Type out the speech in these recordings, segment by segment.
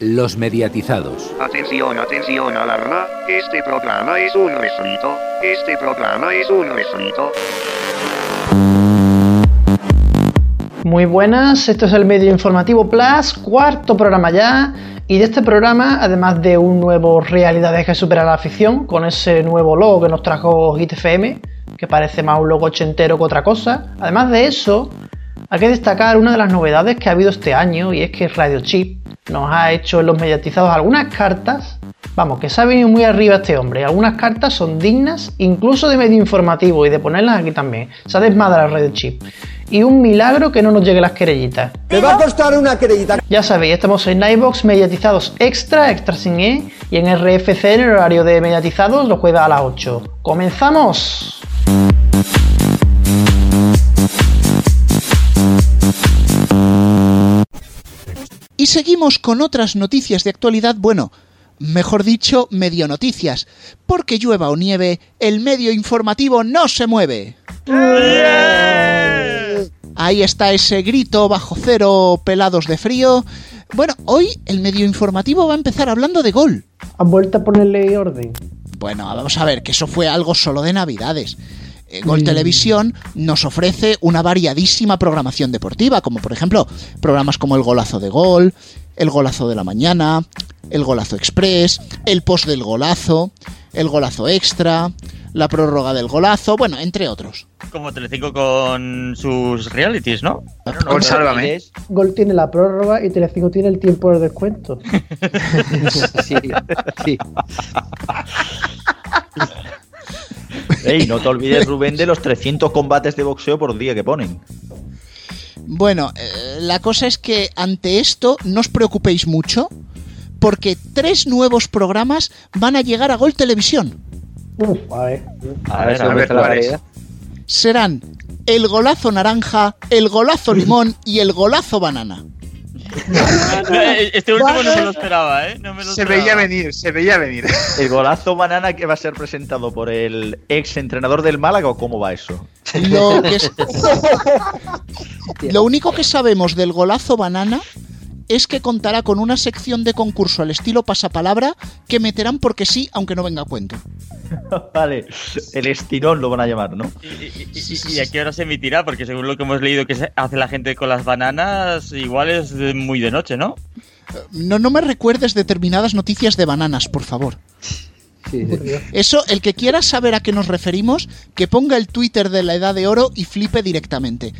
Los mediatizados. Atención, atención, alarma. Este programa es un refrito. Este programa es un refrito. Muy buenas, esto es el Medio Informativo Plus, cuarto programa ya. Y de este programa, además de un nuevo Realidades que supera la ficción, con ese nuevo logo que nos trajo Hit FM, que parece más un logo ochentero que otra cosa, además de eso, hay que destacar una de las novedades que ha habido este año y es que Radio Chip nos ha hecho en los mediatizados algunas cartas, vamos, que se ha venido muy arriba este hombre, algunas cartas son dignas incluso de medio informativo y de ponerlas aquí también, se ha desmadrado Radio Chip. Y un milagro que no nos llegue las querellitas. Me va a costar una querellita. Ya sabéis, estamos en Nightbox mediatizados extra, extra sin E, y en RFC en el horario de mediatizados lo juega a las 8. ¡Comenzamos! Y seguimos con otras noticias de actualidad, bueno, mejor dicho, medio noticias, porque llueva o nieve, el medio informativo no se mueve. Ahí está ese grito bajo cero, pelados de frío. Bueno, hoy el medio informativo va a empezar hablando de gol. ¿Han vuelto a ponerle orden? Bueno, vamos a ver, que eso fue algo solo de Navidades. Eh, Gol Televisión nos ofrece una variadísima programación deportiva, como por ejemplo programas como El Golazo de Gol, El Golazo de la Mañana, El Golazo Express, El Post del Golazo, El Golazo Extra, La Prórroga del Golazo, bueno, entre otros. Como Telecinco con sus realities, ¿no? Gol, sálvame. Gol tiene la prórroga y Telecinco tiene el tiempo de descuento. Sí, sí. Ey, no te olvides, Rubén, de los 300 combates de boxeo por día que ponen. Bueno, eh, la cosa es que ante esto no os preocupéis mucho, porque tres nuevos programas van a llegar a Gol Televisión. Uf, a ver. A ver, A a ver, ver, ¿cuál es? Serán el golazo naranja, el golazo limón y el golazo banana. Este último no me lo esperaba, ¿eh? No me lo Se esperaba. veía venir, se veía venir. ¿El golazo banana que va a ser presentado por el ex entrenador del Málaga o cómo va eso? Lo, que es- Lo único que sabemos del golazo banana es que contará con una sección de concurso al estilo pasapalabra que meterán porque sí, aunque no venga a cuento. vale, el estirón lo van a llamar, ¿no? ¿Y, y- y- y a qué hora se emitirá? Porque según lo que hemos leído que se- hace la gente con las bananas, igual es muy de noche, ¿no? No, no me recuerdes determinadas noticias de bananas, por favor. Sí, sí. Eso, el que quiera saber a qué nos referimos, que ponga el Twitter de la Edad de Oro y flipe directamente.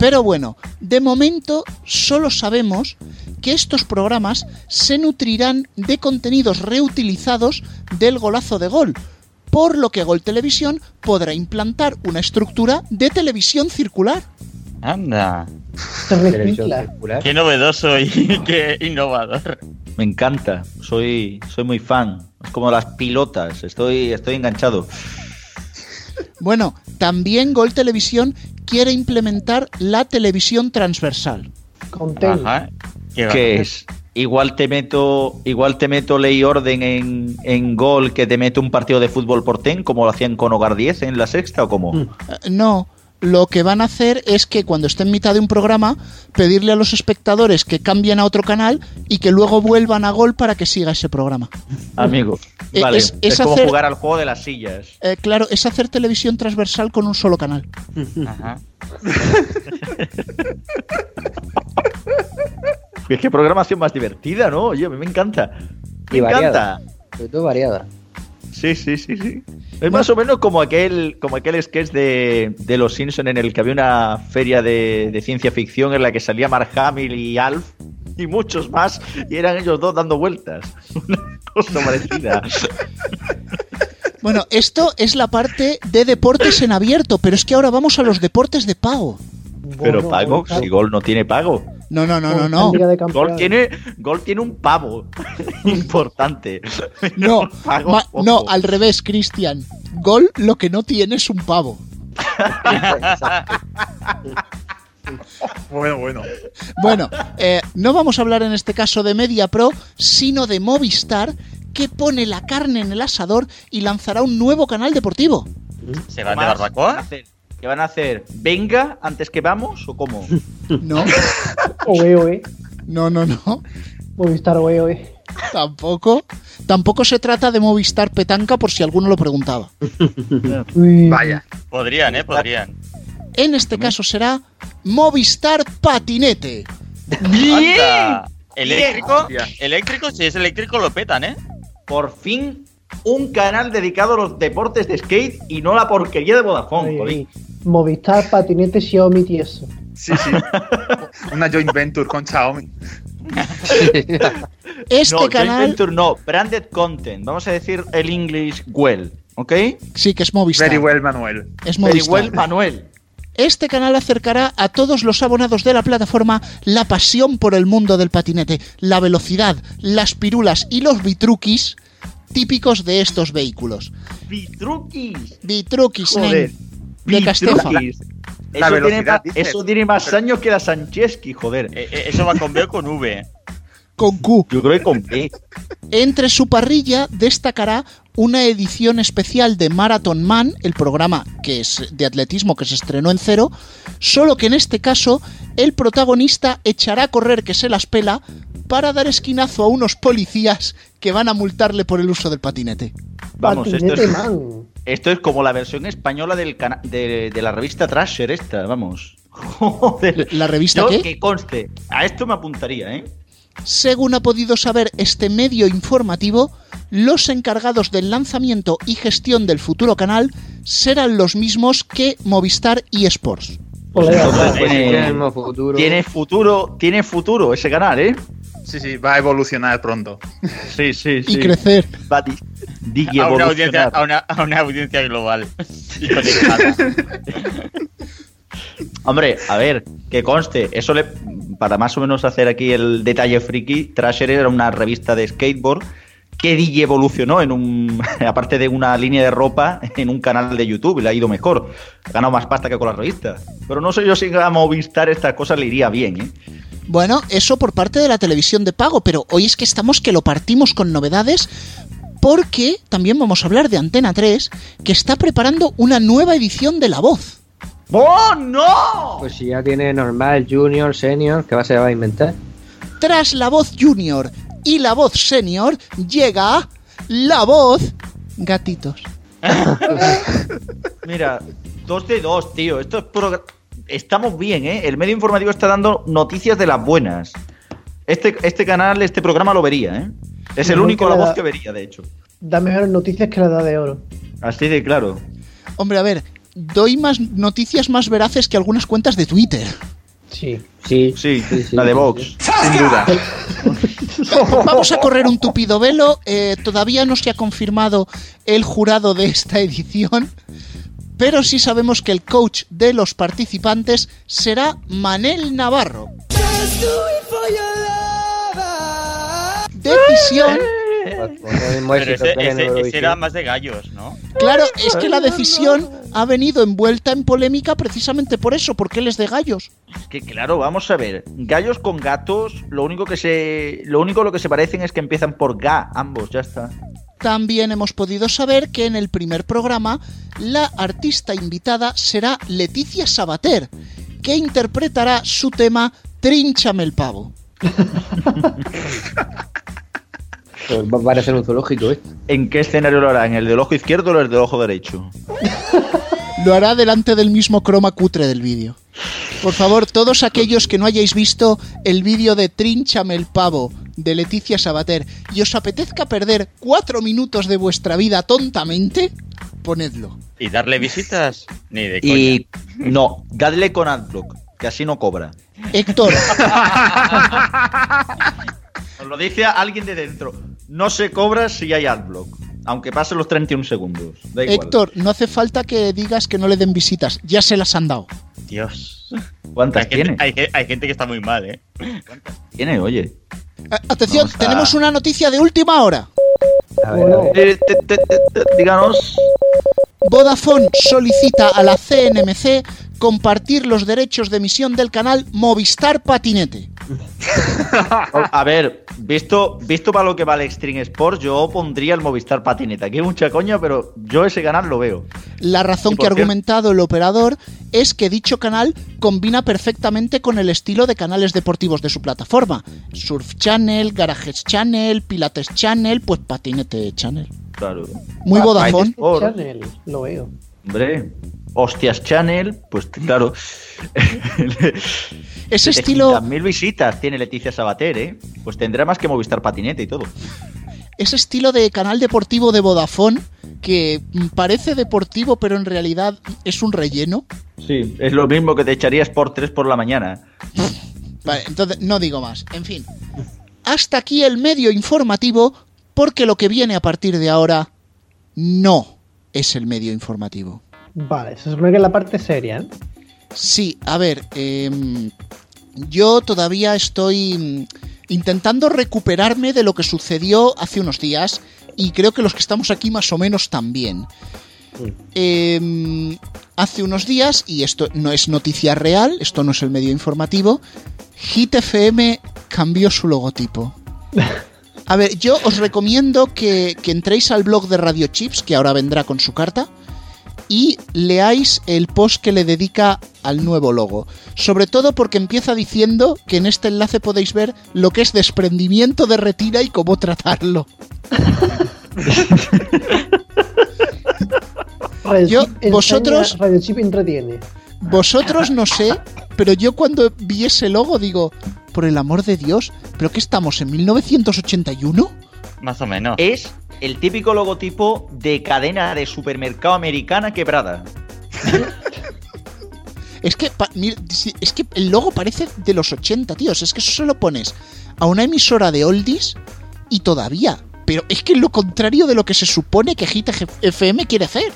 Pero bueno, de momento solo sabemos que estos programas se nutrirán de contenidos reutilizados del golazo de gol, por lo que Gol Televisión podrá implantar una estructura de televisión circular. Anda. Circular. Qué novedoso y qué innovador. Me encanta, soy, soy muy fan. Es como las pilotas, estoy, estoy enganchado. Bueno, también Gol Televisión quiere implementar la televisión transversal. Ajá. Qué va- ¿Qué es? Igual te meto, igual te meto ley y orden en, en gol que te meto un partido de fútbol por ten, como lo hacían con Hogar 10 en la sexta o cómo. Eh, No, lo que van a hacer es que cuando esté en mitad de un programa, pedirle a los espectadores que cambien a otro canal y que luego vuelvan a gol para que siga ese programa. Amigo, Eh, vale. es- Es, es como hacer- jugar al juego de las sillas. Eh, claro, es hacer televisión transversal con un solo canal. Ajá. Es que programación más divertida, ¿no? Oye, a mí me encanta. Me Y variada. encanta. Sobre todo variada. Sí, sí, sí, sí. Es más o menos como aquel, como aquel sketch de, de Los Simpson en el que había una feria de, de ciencia ficción en la que salía Mark Hamill y Alf y muchos más y eran ellos dos dando vueltas. Una cosa parecida. Bueno, esto es la parte de deportes en abierto, pero es que ahora vamos a los deportes de pago. Pero pago, si Gol no tiene pago. No, no, no, no, no. Gol tiene, Gol tiene un pavo importante. No, ma- no, al revés, Cristian. Gol lo que no tiene es un pavo. Bueno, bueno. Bueno, eh, no vamos a hablar en este caso de Media Pro, sino de Movistar, que pone la carne en el asador y lanzará un nuevo canal deportivo. ¿Se van de Más, ¿Qué van a barbacoa? ¿Qué van a hacer? ¿Venga antes que vamos o cómo? No, Oe, oe. no, no, no. Movistar hoy hoy. Tampoco. Tampoco se trata de Movistar Petanca por si alguno lo preguntaba. Vaya. Podrían, ¿eh? Podrían. En este caso será Movistar Patinete. Anda. ¿Eléctrico? Eléctrico, si es eléctrico lo petan, ¿eh? Por fin un canal dedicado a los deportes de skate y no la porquería de Vodafone. Ay. Movistar, patinete, Xiaomi, tieso. Sí, sí. Una joint venture con Xiaomi. Este no, joint canal venture no, branded content. Vamos a decir el English well, ¿ok? sí que es Movistar. Very well, Manuel. Es Very Movistar. well, Manuel. Este canal acercará a todos los abonados de la plataforma la pasión por el mundo del patinete, la velocidad, las pirulas y los bitruquis típicos de estos vehículos. Vitruquis. Bitruquis, Joder. nen, de Castefa. Vitruquis. La Eso, tiene velocidad, más, eso tiene más años que la Sancheski, joder. Eh, eh, Eso va con B o con V. Con Q. Yo creo que con B. Entre su parrilla destacará una edición especial de Marathon Man, el programa que es de atletismo que se estrenó en cero, solo que en este caso el protagonista echará a correr que se las pela para dar esquinazo a unos policías que van a multarle por el uso del patinete. Vamos, esto patinete, es, man. Esto es como la versión española del cana- de, de la revista Trasher esta, vamos. Joder. ¿La revista Yo, qué? que conste, a esto me apuntaría, ¿eh? Según ha podido saber este medio informativo, los encargados del lanzamiento y gestión del futuro canal serán los mismos que Movistar y Sports. Pues tiene, futuro. tiene futuro, tiene futuro ese canal, ¿eh? Sí, sí, va a evolucionar pronto. Sí, sí, Y crecer. Va a A una, audiencia, evolucionar. a, una, a una audiencia global. Y conectada. Hombre, a ver, que conste, eso le, para más o menos hacer aquí el detalle friki, Trasher era una revista de skateboard que DJ evolucionó en un, aparte de una línea de ropa, en un canal de YouTube y le ha ido mejor. Ha ganado más pasta que con la revista. Pero no sé yo si a Movistar estas cosas le iría bien, ¿eh? Bueno, eso por parte de la televisión de pago, pero hoy es que estamos que lo partimos con novedades porque también vamos a hablar de Antena 3, que está preparando una nueva edición de La Voz. ¡Oh, no! Pues si ya tiene normal, junior, senior, ¿qué va, se va a inventar? Tras La Voz Junior y La Voz Senior llega La Voz Gatitos. Mira, dos de dos, tío. Esto es progr- Estamos bien, ¿eh? El medio informativo está dando noticias de las buenas. Este, este canal, este programa lo vería, ¿eh? Es el único la voz que vería, de hecho. Da mejores noticias que la de oro. Así de claro. Hombre, a ver, doy más noticias más veraces que algunas cuentas de Twitter. Sí. Sí, Sí, sí, sí, la de Vox. sí. Sin duda. Vamos a correr un tupido velo. eh, todavía no se ha confirmado el jurado de esta edición. Pero sí sabemos que el coach de los participantes será Manel Navarro. Decisión. Pero ese, ese- ese era más de gallos, ¿no? Claro, es que la decisión ha venido envuelta en polémica precisamente por eso, porque él es de gallos. Es que claro, vamos a ver. Gallos con gatos, lo único que se. Lo único lo que se parecen es que empiezan por ga, ambos, ya está. También hemos podido saber que en el primer programa la artista invitada será Leticia Sabater, que interpretará su tema Trínchame el pavo. Pues va a parecer un zoológico, ¿eh? ¿En qué escenario lo hará? ¿En el del ojo izquierdo o el del ojo derecho? Lo hará delante del mismo croma cutre del vídeo. Por favor, todos aquellos que no hayáis visto el vídeo de Trínchame el pavo de Leticia Sabater y os apetezca perder cuatro minutos de vuestra vida tontamente, ponedlo. ¿Y darle visitas? Ni de coña. Y. No, dadle con Adblock, que así no cobra. Héctor, Os lo dice alguien de dentro. No se cobra si hay Adblock. Aunque pasen los 31 segundos. Da igual. Héctor, no hace falta que digas que no le den visitas, ya se las han dado. Dios. ¿Cuántas Hay tiene? gente, hay, hay gente que está muy mal, ¿eh? Tiene, oye. Eh, Atención, a- tenemos una noticia de última hora. A ver, a ver. Eh, díganos. Vodafone solicita a la CNMC compartir los derechos de emisión del canal Movistar Patinete. A ver, visto, visto para lo que vale Extreme Sports, yo pondría el Movistar Patineta. Aquí hay mucha coña, pero yo ese canal lo veo. La razón que ha argumentado el operador es que dicho canal combina perfectamente con el estilo de canales deportivos de su plataforma. Surf Channel, Garages Channel, Pilates Channel, pues Patinete Channel. Claro. Muy Vodafone. Channel, lo veo. Hombre, Hostias Channel, pues claro. Ese estilo, mil visitas tiene Leticia Sabater, ¿eh? Pues tendrá más que Movistar Patinete y todo. ese estilo de canal deportivo de Vodafone que mm, parece deportivo pero en realidad es un relleno. Sí, es lo mismo que te echarías por tres por la mañana. Vale, entonces no digo más. En fin, hasta aquí el medio informativo porque lo que viene a partir de ahora no es el medio informativo. Vale, se supone que es la parte seria, ¿eh? Sí, a ver, em, yo todavía estoy mm, intentando recuperarme de lo que sucedió hace unos días y creo que los que estamos aquí más o menos también. Em, hace unos días, y esto no es noticia real, esto no es el medio informativo, Hit FM cambió su logotipo. A ver, yo os recomiendo que, que entréis al blog de Radio Chips, que ahora vendrá con su carta, y leáis el post que le dedica al nuevo logo. Sobre todo porque empieza diciendo que en este enlace podéis ver lo que es desprendimiento de retina y cómo tratarlo. Yo- vosotros- Radio Chip entretiene. Vosotros no sé, pero yo cuando vi ese logo digo, por el amor de Dios, ¿pero qué estamos en 1981? Más o menos. Es el típico logotipo de cadena de supermercado americana quebrada. Es que, es que el logo parece de los 80, tíos. Es que eso se lo pones a una emisora de oldies y todavía. Pero es que es lo contrario de lo que se supone que Hit FM quiere hacer.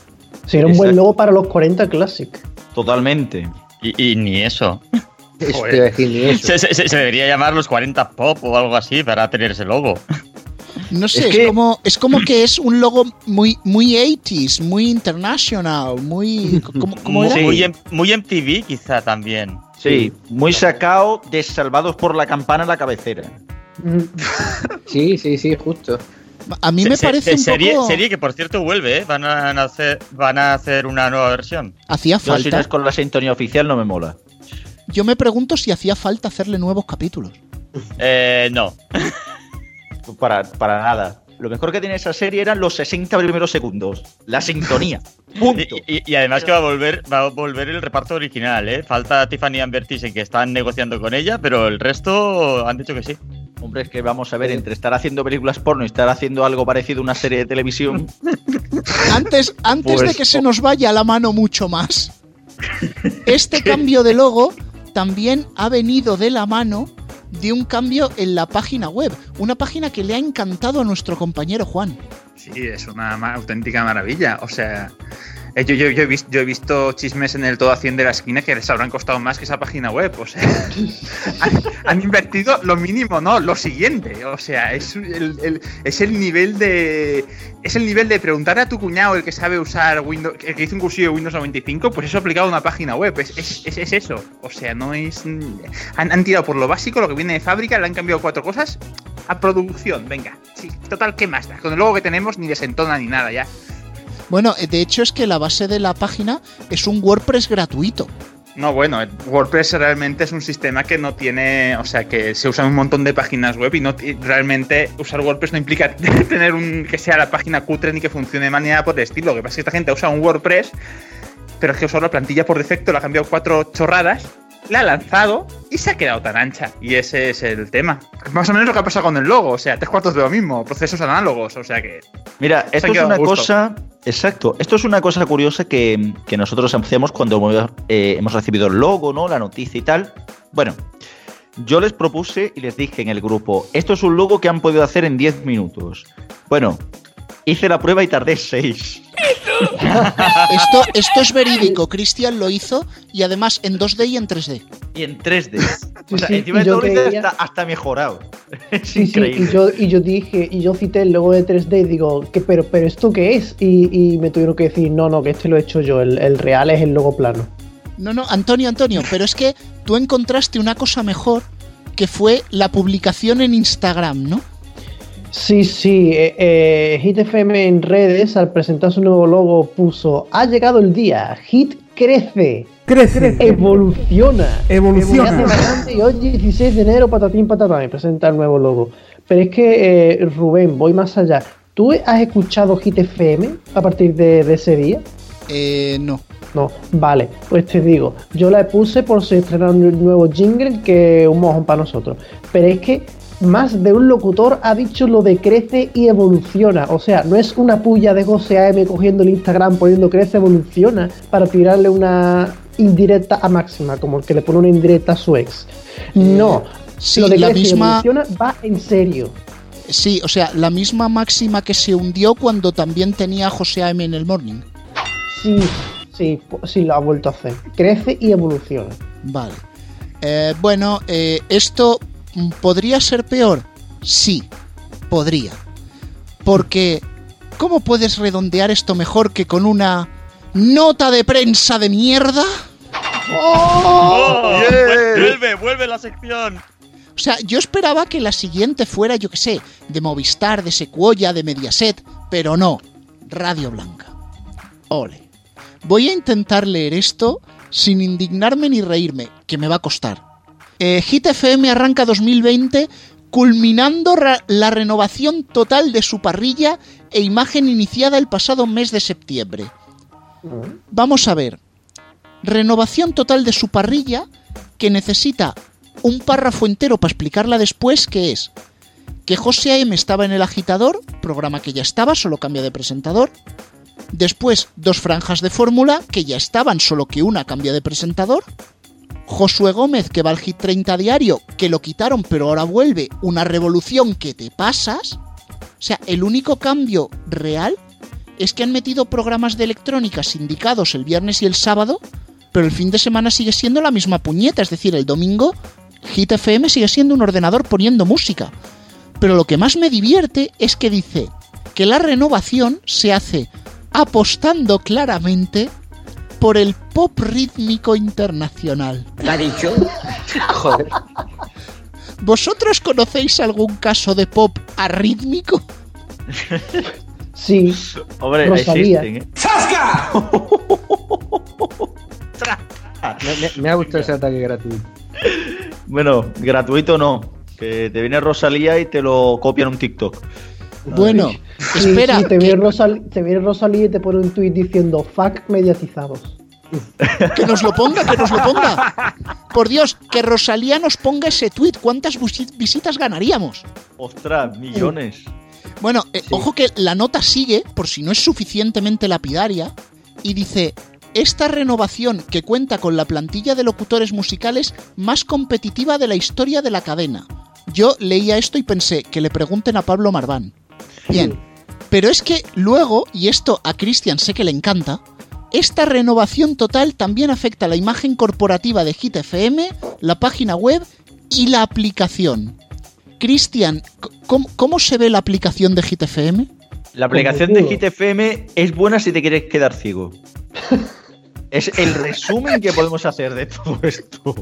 Sería un buen logo para los 40 Classic. Totalmente. Y, y ni eso. Se, se- se debería llamar los 40 Pop o algo así para tener ese logo. No sé, Es como, es como que es un logo muy, muy 80s, muy international, muy... ¿Cómo, cómo era? Sí. Muy, em- muy MTV quizá también. Sí, muy sacado de salvados por la campana en la cabecera. Sí, sí, sí, justo. A mí Se- me se- parece de un serie, poco... serie que por cierto vuelve, ¿eh? Van a hacer, van a hacer una nueva versión. Hacía Yo, si no falta. es con la sintonía oficial, no me mola. Yo me pregunto si hacía falta hacerle nuevos capítulos. Eh, no. Para, para nada. Lo mejor que tiene esa serie eran los 60 primeros segundos. La sintonía. Punto. Y, y- y además que va a volver, va a volver el reparto original, ¿eh? Falta Tiffany Amber Thiessen, que están negociando con ella, pero el resto han dicho que sí. Hombre, es que vamos a ver, entre estar haciendo películas porno y estar haciendo algo parecido a una serie de televisión. Antes, antes Pues- de que se nos vaya la mano mucho más, este cambio de logo también ha venido de la mano de un cambio en la página web. Una página que le ha encantado a nuestro compañero Juan. Sí, es una auténtica maravilla. O sea, eh, yo, yo- he visto, yo he visto chismes en el todo a 100 de la esquina que les habrán costado más que esa página web. O sea, han, invertido lo mínimo, no, lo siguiente. O sea, es el, nivel de. Es el nivel de preguntar a tu cuñado, el que sabe usar Windows, el que hizo un cursillo de Windows 95, pues eso aplicado a una página web. Es, es, es- es eso. O sea, no es. Han, han tirado por lo básico, lo que viene de fábrica, le han cambiado cuatro cosas a producción. Venga, sí, total, ¿qué más da? Con el logo que tenemos ni desentona ni nada ya. Bueno, eh, de hecho es que la base de la página es un WordPress gratuito. No, bueno, el WordPress realmente es un sistema que no tiene, o sea, que se usa en un montón de páginas web y no realmente usar WordPress no implica tener un que sea la página cutre ni que funcione de manera por el estilo. Lo que pasa es que esta gente usa un WordPress, pero es que usa la plantilla por defecto, le ha cambiado cuatro chorradas, la ha lanzado y se ha quedado tan ancha. Y ese es el tema. Más o menos lo que ha pasado con el logo, o sea, tres cuartos de lo mismo, procesos análogos, o sea que Mira, esto es una cosa. Exacto. Esto es una cosa curiosa que, que nosotros hacemos cuando hemos, eh, hemos recibido el logo, ¿no? La noticia y tal. Bueno, yo les propuse y les dije en el grupo: esto es un logo que han podido hacer en 10 minutos. Bueno, hice la prueba y tardé 6. Esto, esto es verídico, Cristian lo hizo y además en 2D y en 3D. Y en 3D. Sí, o sea, sí, encima y de todo creía- hasta, hasta mejorado. Es Sí, sí, increíble. y yo, y yo dije, y yo cité el logo de 3D y digo, ¿qué, pero, pero ¿esto qué es? Y, y me tuvieron que decir, no, no, que este lo he hecho yo, el, el real es el logo plano. No, no, Antonio, Antonio, pero es que tú encontraste una cosa mejor que fue la publicación en Instagram, ¿no? Sí, sí. Eh, eh, Hit FM en redes, al presentar su nuevo logo, puso: Ha llegado el día. Hit crece. Crece. Evoluciona. Evoluciona. Grande y hoy, 16 de enero, patatín patatán, y presenta el nuevo logo. Pero es que, eh, Rubén, voy más allá. ¿Tú has escuchado Hit FM a partir de, de ese día? Eh, no. No, vale, pues te digo, yo la puse por si estrenaron un nuevo jingle que un mojón para nosotros. Pero es que más de un locutor ha dicho lo de crece y evoluciona. O sea, no es una puya de José AM cogiendo el Instagram poniendo crece, evoluciona para tirarle una indirecta a Máxima, como el que le pone una indirecta a su ex. No, sí, lo de la crece y misma- evoluciona va en serio. Sí, o sea, la misma máxima que se hundió cuando también tenía a José A.M. en el morning. Sí, sí, sí lo ha vuelto a hacer. Crece y evoluciona. Vale. Eh, bueno, eh, esto podría ser peor. Sí, podría. Porque, ¿cómo puedes redondear esto mejor que con una nota de prensa de mierda? ¡Oh! Vuelve, vuelve la sección. O sea, yo esperaba que la siguiente fuera, yo qué sé, de Movistar, de Secuoya, de Mediaset, pero no, Radio Blanca. Ole. Voy a intentar leer esto sin indignarme ni reírme, que me va a costar. Eh, arranca 2020 culminando la renovación total de su parrilla e imagen iniciada el pasado mes de septiembre. Vamos a ver. Renovación total de su parrilla que necesita un párrafo entero para explicarla después, que es que José A.M. estaba en el agitador, programa que ya estaba, solo cambia de presentador. Después, dos franjas de fórmula, que ya estaban, solo que una cambia de presentador. Josué Gómez, que va al Hit 30 diario, que lo quitaron, pero ahora vuelve. Una revolución que te pasas. O sea, el único cambio real es que han metido programas de electrónica sindicados el viernes y el sábado, pero el fin de semana sigue siendo la misma puñeta, es decir, el domingo Hit FM sigue siendo un ordenador poniendo música. Pero lo que más me divierte es que dice que la renovación se hace apostando claramente por el pop rítmico internacional. ¿Lo ha dicho? Joder. ¿Vosotros conocéis algún caso de pop arrítmico? Sí, Hombre, Rosalía. existen, ¿eh? Me, me- me ha gustado ese ataque gratuito. Bueno, gratuito no. Que te viene Rosalía y te lo copian un TikTok. Bueno, Sí, espera, sí, te, viene Rosal- Rosalía y te pone un tweet diciendo fuck mediatizados. Que nos lo ponga, que nos lo ponga. Por Dios, que Rosalía nos ponga ese tweet. ¿Cuántas visitas ganaríamos? Ostras, millones. Bueno, eh, ojo que la nota sigue, por si no es suficientemente lapidaria, y dice, esta renovación que cuenta con la plantilla de locutores musicales más competitiva de la historia de la cadena. Yo leía esto y pensé que le pregunten a Pablo Marván. Bien, pero es que luego, y esto a Cristian sé que le encanta, esta renovación total también afecta la imagen corporativa de Hit FM, la página web y la aplicación. Cristian, ¿cómo, cómo se ve la aplicación de Hit FM? La aplicación de. Hit FM es buena si te quieres quedar ciego. es el resumen que podemos hacer de todo esto.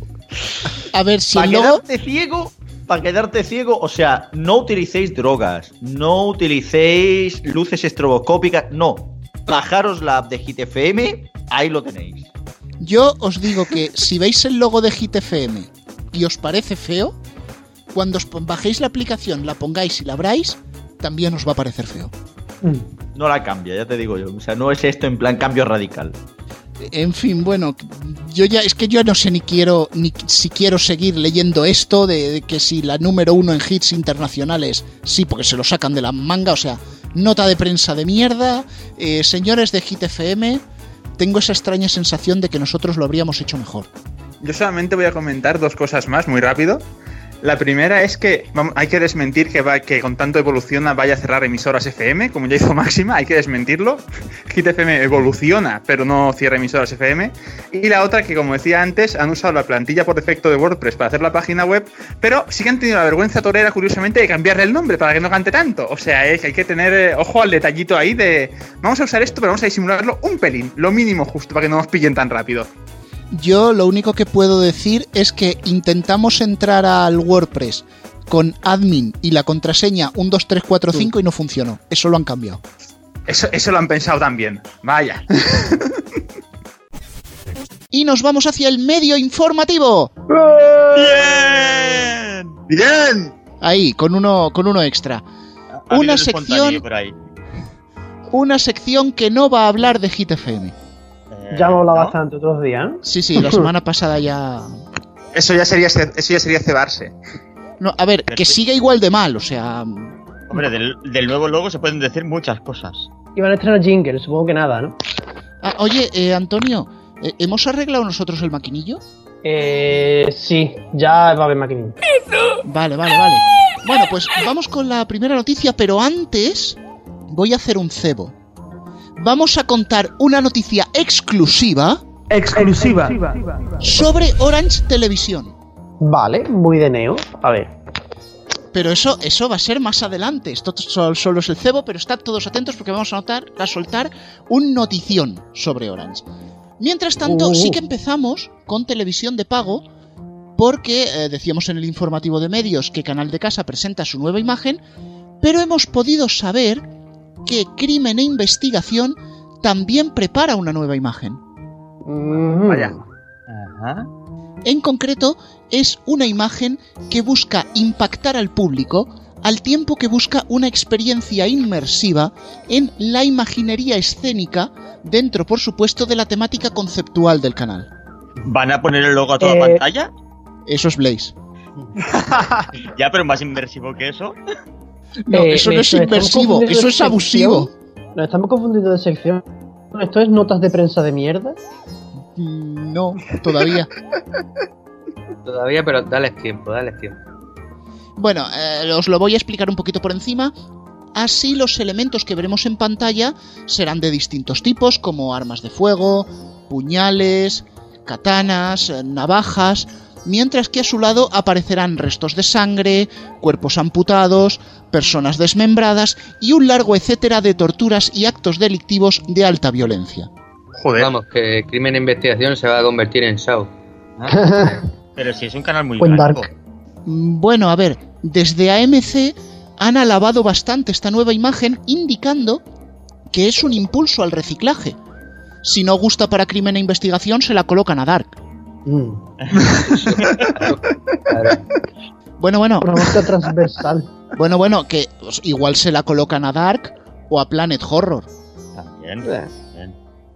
A ver si Para logo... quedarte ciego, para quedarte ciego, o sea, no utilicéis drogas, no utilicéis luces estroboscópicas, no. Bajaros la app de Hit FM, ahí lo tenéis. Yo os digo que si veis el logo de Hit FM y os parece feo, cuando os bajéis la aplicación, la pongáis y la abráis, también os va a parecer feo. Mm. No la cambia, ya te digo yo. O sea, no es esto en plan cambio radical. En fin, bueno, yo ya es que yo no sé ni quiero ni si quiero seguir leyendo esto de, que si la número uno en hits internacionales, sí, porque se lo sacan de la manga, o sea, nota de prensa de mierda, eh, señores de Hit FM, tengo esa extraña sensación de que nosotros lo habríamos hecho mejor. Yo solamente voy a comentar dos cosas más muy rápido. La primera es que hay que desmentir que con tanto evoluciona vaya a cerrar emisoras FM, como ya hizo Máxima, hay que desmentirlo. Hit FM evoluciona, pero no cierra emisoras FM. Y la otra que, como decía antes, han usado la plantilla por defecto de WordPress para hacer la página web, pero sí que han tenido la vergüenza torera, curiosamente, de cambiarle el nombre para que no cante tanto. O sea, es que hay que tener eh, ojo al detallito ahí de vamos a usar esto, pero vamos a disimularlo un pelín, lo mínimo justo para que no nos pillen tan rápido. Yo lo único que puedo decir es que intentamos entrar al WordPress con admin y la contraseña 12345 y no funcionó. Eso lo han cambiado. Eso, eso lo han pensado también. Vaya. Y nos vamos hacia el medio informativo. ¡Bien! ¡Bien! Ahí, con uno, con uno extra. Una sección, por ahí. una sección que no va a hablar de Hit FM. Ya hemos hablado ¿no? bastante otros días. ¿eh? Sí, sí, la semana pasada ya. Eso ya sería, eso ya sería cebarse. No, a ver, que siga igual de mal, o sea. Hombre, del, del nuevo logo se pueden decir muchas cosas. Iban a estrenar jingle, supongo que nada, ¿no? Ah, oye, eh, Antonio, eh, ¿hemos arreglado nosotros el maquinillo? Eh, sí, ya va a haber maquinilla. Vale, vale, vale. Bueno, pues vamos con la primera noticia, pero antes voy a hacer un cebo. Vamos a contar una noticia exclusiva Exclusiva. sobre Orange Televisión. Vale, muy de neo. A ver. Pero eso, eso va a ser más adelante. Esto so- solo es el cebo, pero estad todos atentos porque vamos a, notar, a soltar un notición sobre Orange. Mientras tanto, Uh. sí que empezamos con televisión de pago, porque eh, decíamos en el informativo de medios que Canal de Casa presenta su nueva imagen, pero hemos podido saber que Crimen e Investigación también prepara una nueva imagen. Vaya. Ajá. En concreto, es una imagen que busca impactar al público al tiempo que busca una experiencia inmersiva en la imaginería escénica dentro, por supuesto, de la temática conceptual del canal. ¿Van a poner el logo a toda Eh, pantalla? Eso es Blaze. Ya, pero más inmersivo que eso. No, Eh, eso no es confundiendo eso es abusivo. Nos estamos confundiendo de sección. ¿Esto es notas de prensa de mierda? Mm, No, todavía. Todavía, pero dale tiempo, dale tiempo. Bueno, eh, os lo voy a explicar un poquito por encima. Así los elementos que veremos en pantalla serán de distintos tipos, como armas de fuego, puñales, katanas, eh, navajas, mientras que a su lado aparecerán restos de sangre, cuerpos amputados, personas desmembradas y un largo etcétera de torturas y actos delictivos de alta violencia. Joder. Vamos, que Crimen e Investigación se va a convertir en Shaw. Pero si es un canal muy. Dark. Mm, Bueno, a ver, desde AMC han alabado bastante esta nueva imagen, indicando que es un impulso al reciclaje. Si no gusta para crimen e investigación, se la colocan a Dark. Mm. Claro. Bueno, bueno, Promoción transversal. bueno, bueno, que pues, igual se la colocan a Dark o a Planet Horror. También. Bien.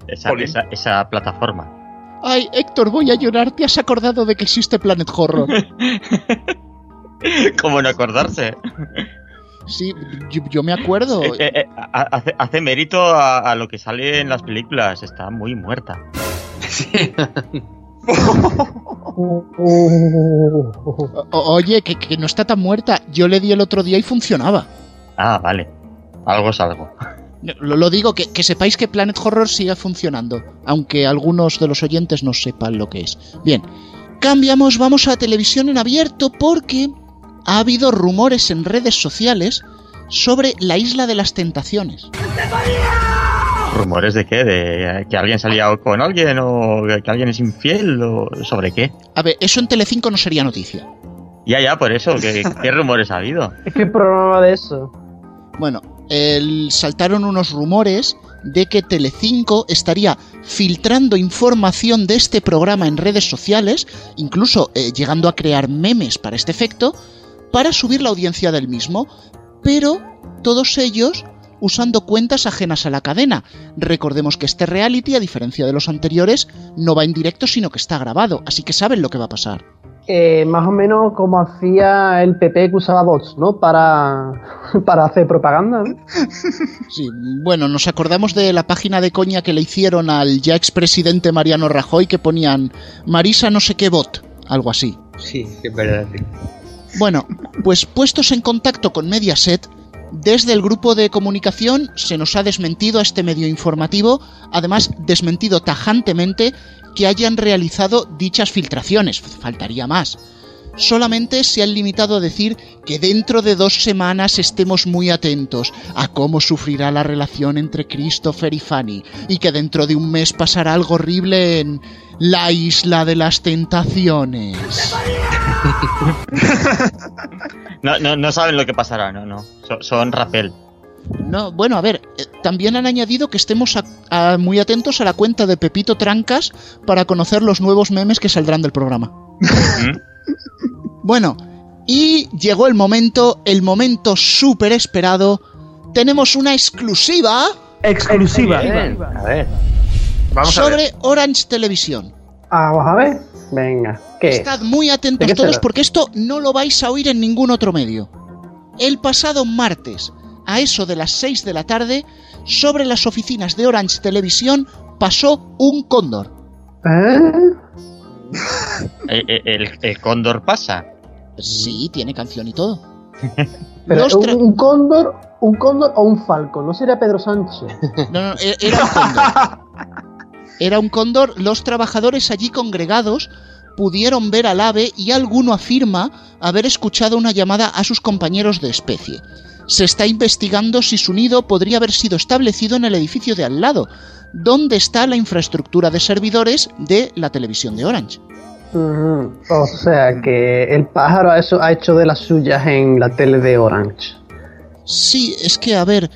Esa, esa, esa plataforma. Ay, Héctor, voy a llorar, ¿te has acordado de que existe Planet Horror? ¿Cómo no acordarse? Sí, yo, yo me acuerdo. Eh, eh, eh, ha- hace, hace mérito a, a lo que sale en las películas. Está muy muerta. O- oye, que, que no está tan muerta. Yo le di el otro día y funcionaba. Ah, vale. Algo es algo. Lo, lo digo, que, que sepáis que Planet Horror sigue funcionando, aunque algunos de los oyentes no sepan lo que es. Bien, cambiamos, vamos a televisión en abierto porque ha habido rumores en redes sociales sobre la isla de las tentaciones. ¿Rumores de qué? ¿De que alguien salía con alguien? ¿O que alguien es infiel? ¿O sobre qué? A ver, eso en Telecinco no sería noticia. Ya, ya, por eso. ¿Qué, qué rumores ha habido? es que el programa de eso. Bueno, el- saltaron unos rumores de que Telecinco estaría filtrando información de este programa en redes sociales, incluso eh, llegando a crear memes para este efecto, para subir la audiencia del mismo, pero todos ellos usando cuentas ajenas a la cadena. Recordemos que este reality, a diferencia de los anteriores, no va en directo, sino que está grabado, así que saben lo que va a pasar. Eh, más o menos como hacía el PP que usaba bots, ¿no? Para, para hacer propaganda. ¿no? Sí, bueno, nos acordamos de la página de coña que le hicieron al ya expresidente Mariano Rajoy que ponían Marisa no sé qué bot, algo así. Sí, sí, es verdad. sí. Bueno, pues puestos en contacto con Mediaset, desde el grupo de comunicación se nos ha desmentido a este medio informativo, además desmentido tajantemente que hayan realizado dichas filtraciones, faltaría más. solamente se han limitado a decir que dentro de dos semanas estemos muy atentos a cómo sufrirá la relación entre Christopher y Fanny y que dentro de un mes pasará algo horrible en la isla de las tentaciones. No, no, no saben lo que pasará, no, no. So- son Rapel. No, bueno, a ver, eh, también han añadido que estemos a- a- muy atentos a la cuenta de Pepito Trancas para conocer los nuevos memes que saldrán del programa. ¿Mm? Bueno, y llegó el momento, el momento súper esperado. Tenemos una exclusiva Exclusiva. A ver. Vamos a ver. sobre Orange Televisión. Ah, vamos a ver. Venga. Estad muy ¿De atentos todos será? porque esto no lo vais a oír en ningún otro medio. El pasado martes, a eso de las 6 de la tarde, sobre las oficinas de Orange Televisión pasó un cóndor. ¿Eh? Eh, eh, El, el cóndor pasa. Sí, tiene canción y todo. Pero, ¿un, tra- un cóndor, un cóndor o un falco? ¿No sería Pedro Sánchez? No, no, e- era un cóndor. Era un cóndor. Los trabajadores allí congregados pudieron ver al ave y alguno afirma haber escuchado una llamada a sus compañeros de especie. Se está investigando si su nido podría haber sido establecido en el edificio de al lado, donde está la infraestructura de servidores de la televisión de Orange. O sea que el pájaro ha hecho, ha hecho de las suyas en la tele de Orange. Sí, es que, a ver,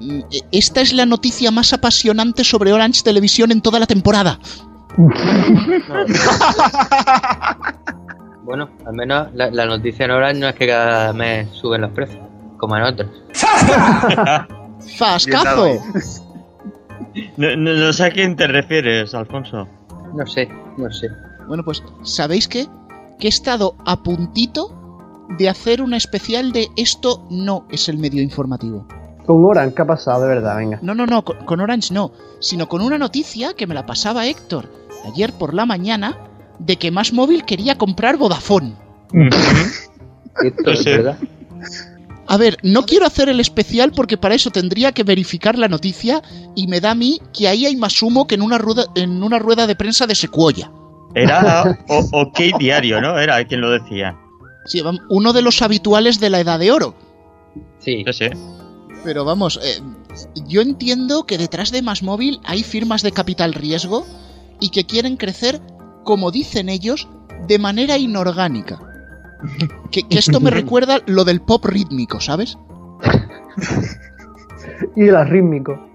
mm, e- esta es la noticia más apasionante sobre Orange Televisión en toda la temporada. Bueno, al menos la, la noticia en Orange no es que cada mes suben los precios, como en otros. ¡Fascazo! No, no- no sé a quién te refieres, Alfonso. No sé, no sé. Bueno, pues, ¿sabéis qué? Que he estado a puntito de hacer una especial de esto no es el medio informativo. Con Orange, ¿qué ha pasado? De verdad, venga. No, no, no, con, con Orange no, sino con una noticia que me la pasaba Héctor ayer por la mañana de que Más Móvil quería comprar Vodafone. Esto es Sí. verdad. A ver, no quiero hacer el especial porque para eso tendría que verificar la noticia y me da a mí que ahí hay más humo que en una rueda, en una rueda de prensa de Secuoya. Era o- OK Diario, ¿no? Era quien lo decía. Sí, uno de los habituales de la Edad de Oro. Sí. Sí, sí. Pero vamos, eh, yo entiendo que detrás de Más Móvil hay firmas de capital riesgo y que quieren crecer, como dicen ellos, de manera inorgánica. Que, que esto me recuerda lo del pop rítmico, ¿sabes? Y de la rítmico.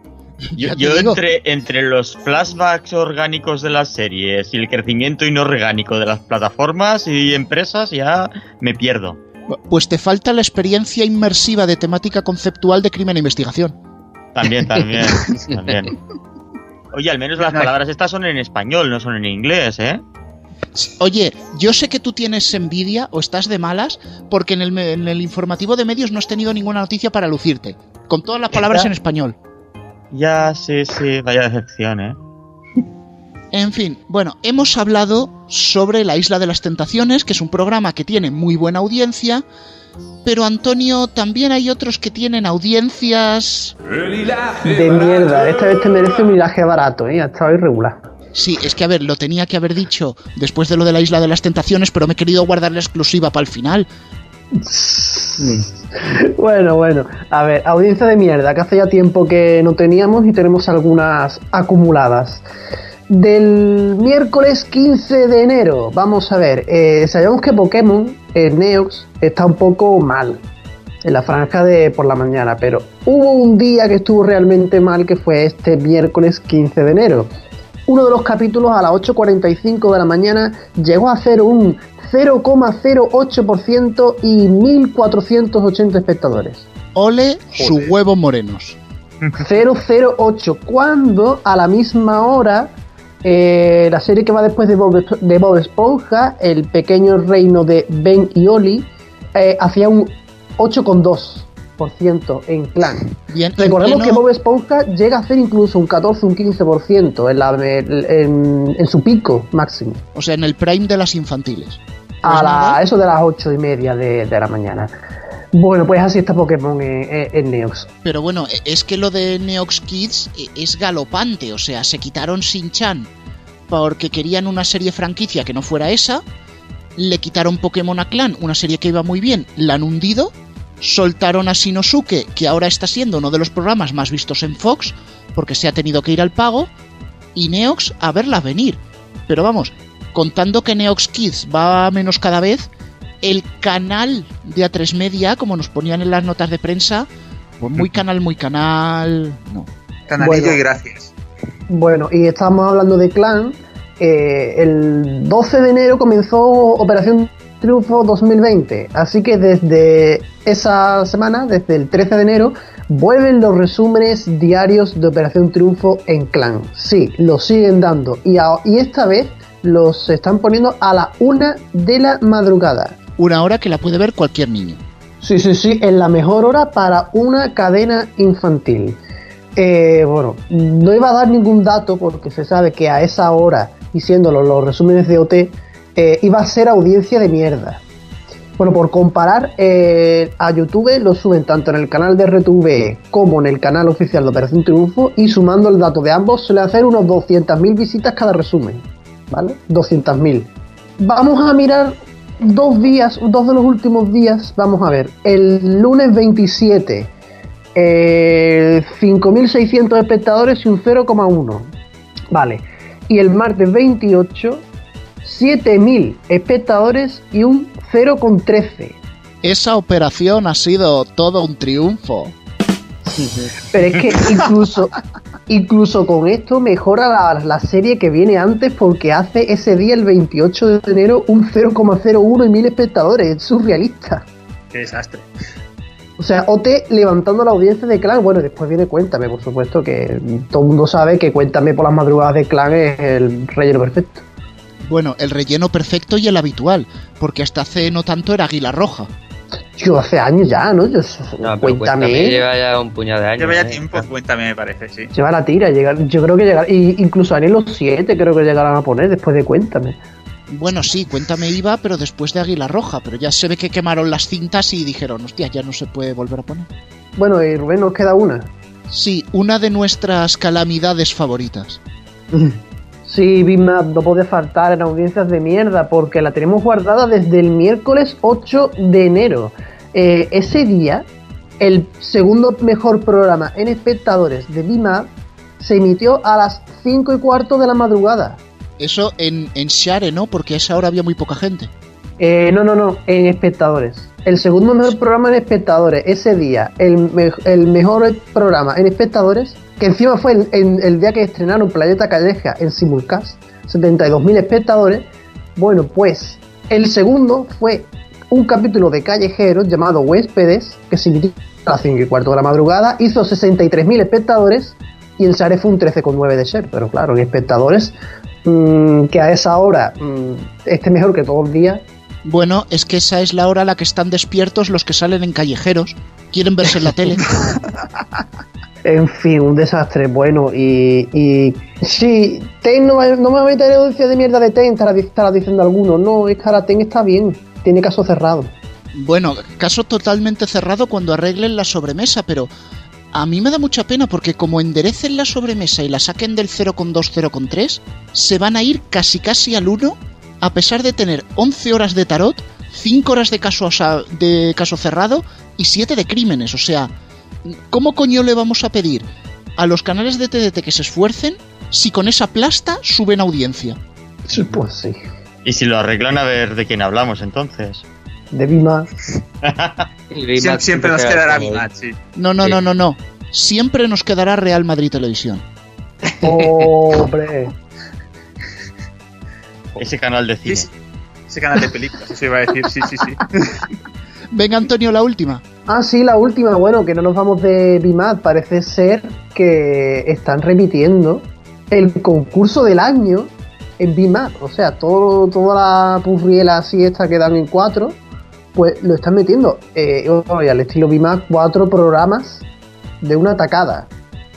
Yo, yo entre, entre los flashbacks orgánicos de las series y el crecimiento inorgánico de las plataformas y empresas ya me pierdo. Pues te falta la experiencia inmersiva de temática conceptual de crimen e investigación. También, también, también. Oye, al menos las palabras estas son en español, no son en inglés, ¿eh? Oye, yo sé que tú tienes envidia o estás de malas porque en el, en el informativo de medios no has tenido ninguna noticia para lucirte. Con todas las palabras en español. Ya, sí, sí, vaya decepción, ¿eh? En fin, bueno, hemos hablado sobre La Isla de las Tentaciones, que es un programa que tiene muy buena audiencia, pero Antonio, también hay otros que tienen audiencias... De mierda. Esta vez te merece un hilaje barato, ¿eh? Ha estado irregular. Sí, es que a ver, lo tenía que haber dicho después de lo de La Isla de las Tentaciones, pero me he querido guardar la exclusiva para el final. Bueno, bueno. A ver, audiencia de mierda, que hace ya tiempo que no teníamos y tenemos algunas acumuladas. Del miércoles 15 de enero, vamos a ver, eh, sabemos que Pokémon, el Neox, está un poco mal en la franja de por la mañana, pero hubo un día que estuvo realmente mal que fue este miércoles 15 de enero. Uno de los capítulos a las 8.45 de la mañana llegó a hacer un 0,08% y 1.480 espectadores. Ole su huevo morenos. 008, cuando a la misma hora eh, la serie que va después de Bob, de Bob Esponja, El pequeño reino de Ben y Oli, eh, hacía un 8,2% en clan. En Recordemos pleno- que Bob Esponja llega a hacer incluso un 14, un 15% en, la, en, en su pico máximo. O sea, en el prime de las infantiles. A la- eso de las 8 y media de, de la mañana. Bueno, pues así está Pokémon en, Neox. Pero bueno, e- es que lo de Neox Kids e- es galopante, o sea, se quitaron Shin-Chan porque querían una serie franquicia que no fuera esa le quitaron Pokémon a Clan, una serie que iba muy bien, la han hundido, soltaron a Shinosuke, que ahora está siendo uno de los programas más vistos en Fox, porque se ha tenido que ir al pago, y Neox a verla venir. Pero vamos, contando que Neox Kids va menos cada vez, el canal de A3 Media, como nos ponían en las notas de prensa, pues muy canal, muy canal. No. Canalillo Bueno. y gracias. Bueno, y estamos hablando de Clan. eh, el 12 de enero comenzó Operación Triunfo 2020. Así que desde esa semana, desde el 13 de enero, vuelven los resúmenes diarios de Operación Triunfo en Clan. Sí, los siguen dando. Y, a- y esta vez los están poniendo a la una de la madrugada. Una hora que la puede ver cualquier niño. Sí, sí, sí, en la mejor hora para una cadena infantil. Eh, bueno, no iba a dar ningún dato porque se sabe que a esa hora, los, los resúmenes de OT, eh, iba a ser audiencia de mierda. Bueno, por comparar, eh, a YouTube lo suben tanto en el canal de RTV como en el canal oficial de Operación Triunfo y sumando el dato de ambos suele hacer unos 200.000 visitas cada resumen. ¿Vale? 200.000. Vamos a mirar dos días, dos de los últimos días, vamos a ver. El lunes 27, eh, 5.600 espectadores y un 0,1. Vale. Y el martes 28, 7.000 espectadores y un 0,13. Esa operación ha sido todo un triunfo. Pero es que incluso, incluso con esto mejora la, la serie que viene antes porque hace ese día, el 28 de enero, un 0,01 y mil espectadores. Es surrealista. Qué desastre. O sea, OT levantando la audiencia de Clan. Bueno, después viene Cuéntame, por supuesto, que todo el mundo sabe que Cuéntame por las madrugadas de Clan es el relleno perfecto. Bueno, el relleno perfecto y el habitual, porque hasta hace no tanto era Águila Roja. Yo hace años ya, ¿no? Yo, No, Cuéntame. Cuéntame lleva ya un puñado de años. Lleva ya ¿eh? tiempo, cuéntame, me parece, sí. Lleva la tira, llegar, yo creo que llegar, y incluso en los 7 creo que llegarán a poner después de Cuéntame. Bueno, sí, cuéntame iba, pero después de Águila Roja, pero ya se ve que quemaron las cintas y dijeron, hostia, ya no se puede volver a poner. Bueno, y Rubén, nos queda una. Sí, una de nuestras calamidades favoritas. Sí, Big Mac no puede faltar en audiencias de mierda porque la tenemos guardada desde el miércoles 8 de enero. Eh, ese día, el segundo mejor programa en espectadores de Big Mac se emitió a las 5 y cuarto de la madrugada. Eso en, en Share, ¿no? Porque a esa hora había muy poca gente. Eh, no, no, no, en espectadores. El segundo mejor programa en espectadores, ese día, el, me- el mejor programa en espectadores, que encima fue el, el día que estrenaron Planeta Calleja en simulcast, 72.000 espectadores. Bueno, pues el segundo fue un capítulo de Callejeros llamado Huéspedes, que se emitió a las 5 y cuarto de la madrugada, hizo 63.000 espectadores y en Share fue un 13,9 de share, pero claro, en espectadores, mm, que a esa hora mm, esté mejor que todo el día, Bueno, es que esa es la hora a la que están despiertos los que salen en callejeros. Quieren verse en la tele. En fin, un desastre. Bueno, y. y sí, Ten no, no me va a meter en audiencia de mierda de Ten, estará, estará diciendo alguno. No, es que ahora Ten está bien, tiene caso cerrado. Bueno, caso totalmente cerrado cuando arreglen la sobremesa, pero a mí me da mucha pena porque como enderecen la sobremesa y la saquen del 0,2, 0,3, se van a ir casi casi al 1 a pesar de tener 11 horas de tarot, 5 horas de caso, de caso cerrado y 7 de crímenes. O sea, ¿cómo coño le vamos a pedir a los canales de TDT que se esfuercen si con esa plasta suben audiencia? Pues sí. Y si lo arreglan, a ver de quién hablamos entonces. De Bima. Siempre, nos queda quedará mi match, sí. No, no, Sí. no, no, no. Siempre nos quedará Real Madrid Televisión. Hombre. Ese canal de cine. Sí, sí. Ese canal de películas, eso iba a decir, sí, sí, sí. Venga, Antonio, la última. Ah, sí, la última. Bueno, que no nos vamos de Bimad. Parece ser que están repitiendo el concurso del año en Bimad. O sea, todo, toda la purriela así esta que dan en cuatro, pues lo están metiendo. Eh, al estilo Bimad, cuatro programas de una tacada.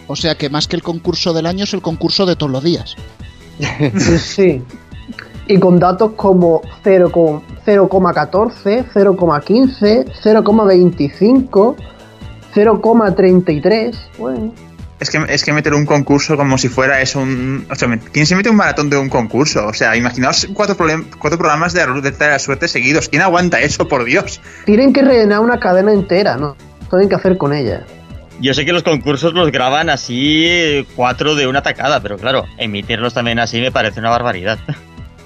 O sea que más que el concurso del año es el concurso de todos los días. Sí, sí. Y con datos como 0, con 0,14, 0,15, 0,25, 0,33. Bueno. Es que, es que meter un concurso como si fuera eso un. O sea, ¿quién se mete un maratón de un concurso? O sea, imaginaos cuatro, problem- cuatro programas de la ruleta de la suerte seguidos. ¿Quién aguanta eso, por Dios? Tienen que rellenar una cadena entera, ¿no? Tienen que hacer con ella. Yo sé que los concursos los graban así cuatro de una tacada, pero claro, emitirlos también así me parece una barbaridad.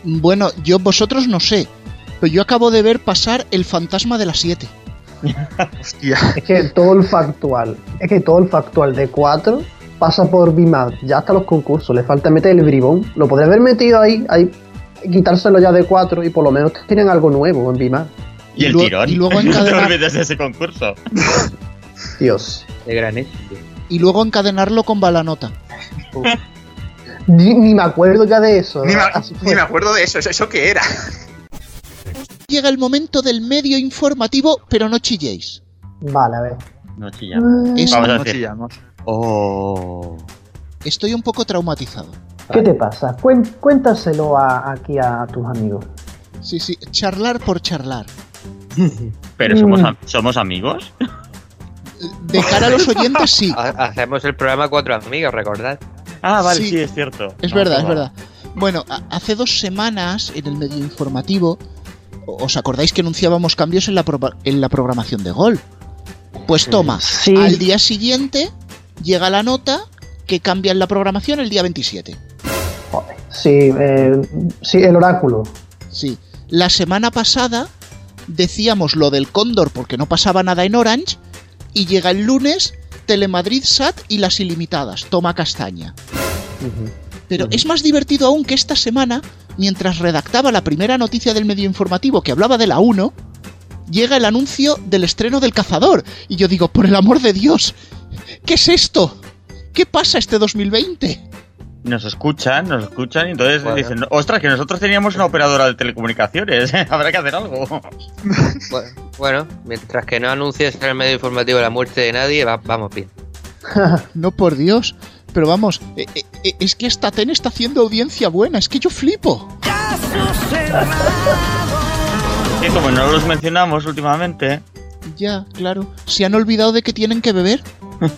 Bueno, yo vosotros no sé, pero yo acabo de ver pasar el fantasma de las 7. Hostia. Es que todo el factual, es que todo el factual de 4 pasa por BIMAD, ya hasta los concursos, le falta meter el bribón. Lo podría haber metido ahí, ahí quitárselo ya de 4 y por lo menos tienen algo nuevo en BIMAD. Y, el luego- tirón. y luego no te encadenar- olvides de ese concurso. Dios. De gran éxito. Y luego encadenarlo con balanota. Ni, ni me acuerdo ya de eso. Ni me acuerdo de eso. ¿Eso, eso qué era? Llega el momento del medio informativo, pero no chilléis. Vale, a ver. No chillamos. Vamos a No chillamos. Oh. Estoy un poco traumatizado. ¿Qué te pasa? Cuen- cuéntaselo a- aquí a tus amigos. Sí, sí, charlar por charlar. Pero somos, am- somos amigos. De cara a los oyentes, sí. Ha- Hacemos el programa Cuatro Amigos, recordad. Ah, vale, Sí. sí, es cierto. Es No, verdad, es verdad. Bueno, a- hace dos semanas en el medio informativo, ¿os acordáis que anunciábamos cambios en la, pro- en la programación de Gol? Pues toma, Sí. al día siguiente llega la nota que cambian la programación el día 27. Joder. Sí, eh, sí, el oráculo. Sí. La semana pasada decíamos lo del Cóndor porque no pasaba nada en Orange y llega el lunes Telemadrid SAT y las ilimitadas. Toma castaña. Pero es más divertido aún que esta semana, mientras redactaba la primera noticia del medio informativo que hablaba de la 1, llega el anuncio del estreno del cazador. Y yo digo, por el amor de Dios, ¿qué es esto? ¿Qué pasa este 2020? Nos escuchan, nos escuchan y entonces Bueno. dicen, ostras, que nosotros teníamos una operadora de telecomunicaciones, habrá que hacer algo. Bu- Bueno, mientras que no anuncies en el medio informativo la muerte de nadie, va- vamos bien. No, por Dios. Pero vamos, eh, eh, eh, es que esta TEN está haciendo audiencia buena, es que yo flipo. Y como no los mencionamos últimamente, Ya, claro. ¿Se han olvidado de que tienen que beber?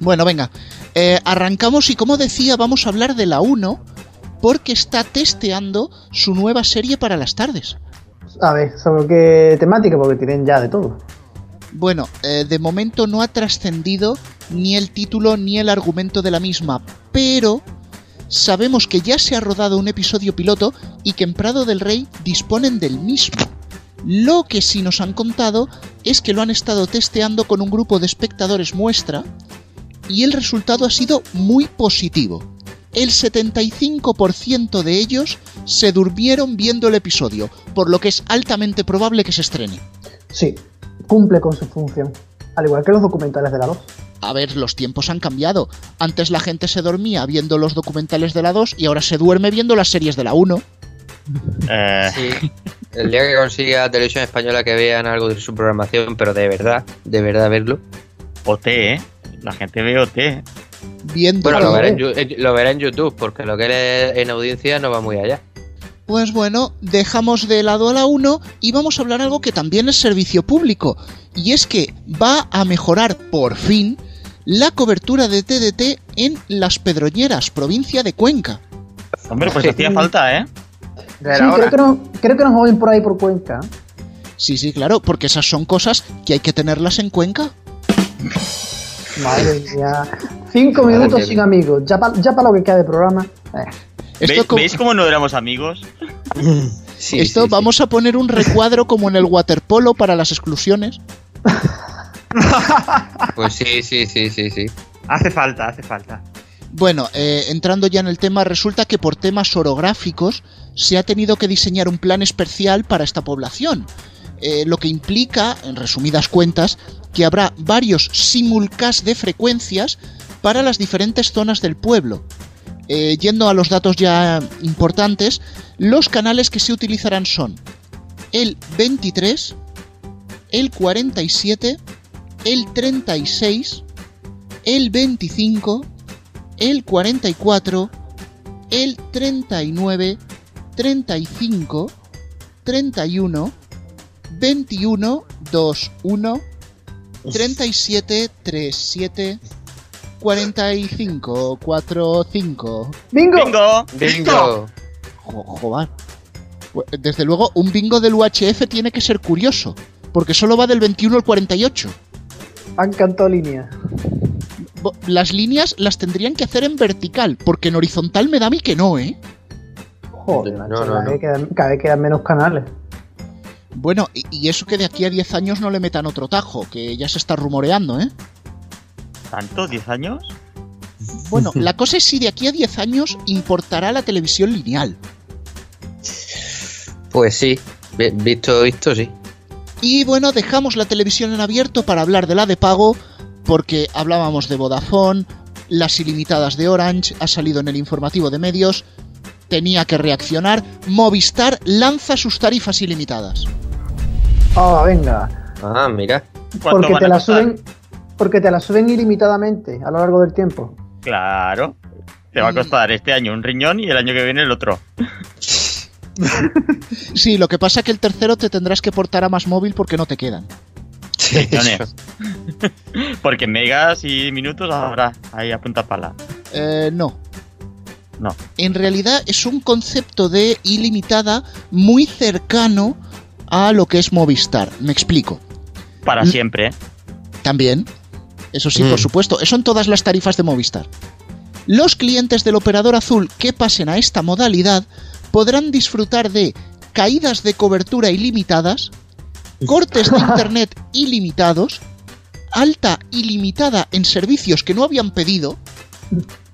Bueno, venga. Eh, arrancamos y como decía, vamos a hablar de la 1 porque está testeando su nueva serie para las tardes. A ver, ¿sobre qué temática? Porque tienen ya de todo. Bueno, eh, de momento no ha trascendido ni el título ni el argumento de la misma, pero sabemos que ya se ha rodado un episodio piloto y que en Prado del Rey disponen del mismo. Lo que sí nos han contado es que lo han estado testeando con un grupo de espectadores muestra y el resultado ha sido muy positivo. El 75% de ellos se durmieron viendo el episodio, por lo que es altamente probable que se estrene. Sí, cumple con su función. Al igual que los documentales de la 2. A ver, los tiempos han cambiado. Antes la gente se dormía viendo los documentales de la 2 y ahora se duerme viendo las series de la 1. eh, Sí. El día que consiga televisión española que vean algo de su programación, pero de verdad, de verdad verlo. OT, ¿eh? La gente ve OT. Viendo Bueno, lo verá, en, Yu- en- lo verá en YouTube, porque lo que él en audiencia no va muy allá. Pues bueno, dejamos de lado a la 1 y vamos a hablar algo que también es servicio público. Y es que va a mejorar por fin la cobertura de TDT en Las Pedroñeras, provincia de Cuenca. Hombre, pues Sí. hacía falta, ¿eh? Sí, creo que, no, creo que nos vamos a ir por ahí por Cuenca. Sí, sí, claro, porque esas son cosas que hay que tenerlas en Cuenca. Madre mía. Cinco minutos sin amigos. Ya para ya pa lo que queda de programa. Eh. Esto, ¿Veis, co- veis cómo no éramos amigos? Sí, esto sí, sí. vamos a poner un recuadro como en el waterpolo para las exclusiones. Pues sí, sí, sí, sí, sí. Hace falta, hace falta. Bueno, eh, entrando ya en el tema, resulta que por temas orográficos se ha tenido que diseñar un plan especial para esta población. Eh, lo que implica, en resumidas cuentas, que habrá varios simulcast de frecuencias para las diferentes zonas del pueblo. Eh, yendo a los datos ya importantes, los canales que se utilizarán son el 23, el 47, el 36, el 25, el 44, el 39, 35, 31, 21, 21, 37 37 45 45. ¡Bingo! ¡Bingo! Bingo. Jo- Joder. Desde luego, un bingo del UHF tiene que ser curioso, porque solo va del 21 al 48. Han cantado línea. Las líneas las tendrían que hacer en vertical, porque en horizontal me da a mí que no, ¿eh? Joder, No, no, cada, no. Vez quedan, cada vez quedan menos canales. Bueno, y, y eso que de aquí a 10 años no le metan otro tajo, que ya se está rumoreando, ¿eh? ¿Tanto? ¿10 años? Bueno, la cosa es si de aquí a 10 años importará la televisión lineal. Pues sí, vi- visto visto, sí. Y bueno, dejamos la televisión en abierto para hablar de la de pago, porque hablábamos de Vodafone, las ilimitadas de Orange, ha salido en el informativo de medios, tenía que reaccionar, Movistar lanza sus tarifas ilimitadas. Ah, venga. Ah, mira. ¿Cuánto Porque te la suben. Porque te la suben ilimitadamente a lo largo del tiempo. Claro. Te va a costar este año un riñón y el año que viene el otro. Sí, lo que pasa es que el tercero te tendrás que portar a más móvil porque no te quedan. Riñones. Porque megas y minutos habrá ahí a punta pala. Eh, no. No. En realidad es un concepto de ilimitada muy cercano a lo que es Movistar. Me explico. Para siempre, ¿eh? También. Eso sí, Mm. por supuesto. Eso en todas las tarifas de Movistar. Los clientes del operador azul que pasen a esta modalidad podrán disfrutar de caídas de cobertura ilimitadas, cortes de internet ilimitados, alta ilimitada en servicios que no habían pedido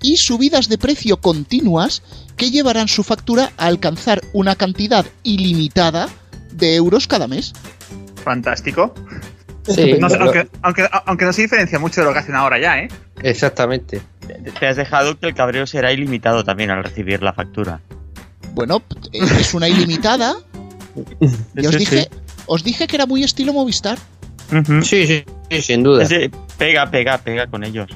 y subidas de precio continuas que llevarán su factura a alcanzar una cantidad ilimitada de euros cada mes. Fantástico. Sí, No sé, lo- aunque, aunque, aunque no se diferencia mucho de lo que hacen ahora ya, ¿eh? exactamente. Te- has dejado que el cabreo será ilimitado también al recibir la factura. Bueno, es una ilimitada. Ya os Sí, dije, os dije que era muy estilo Movistar. Sí, sí, sí, sin duda. Ese pega, pega, pega con ellos.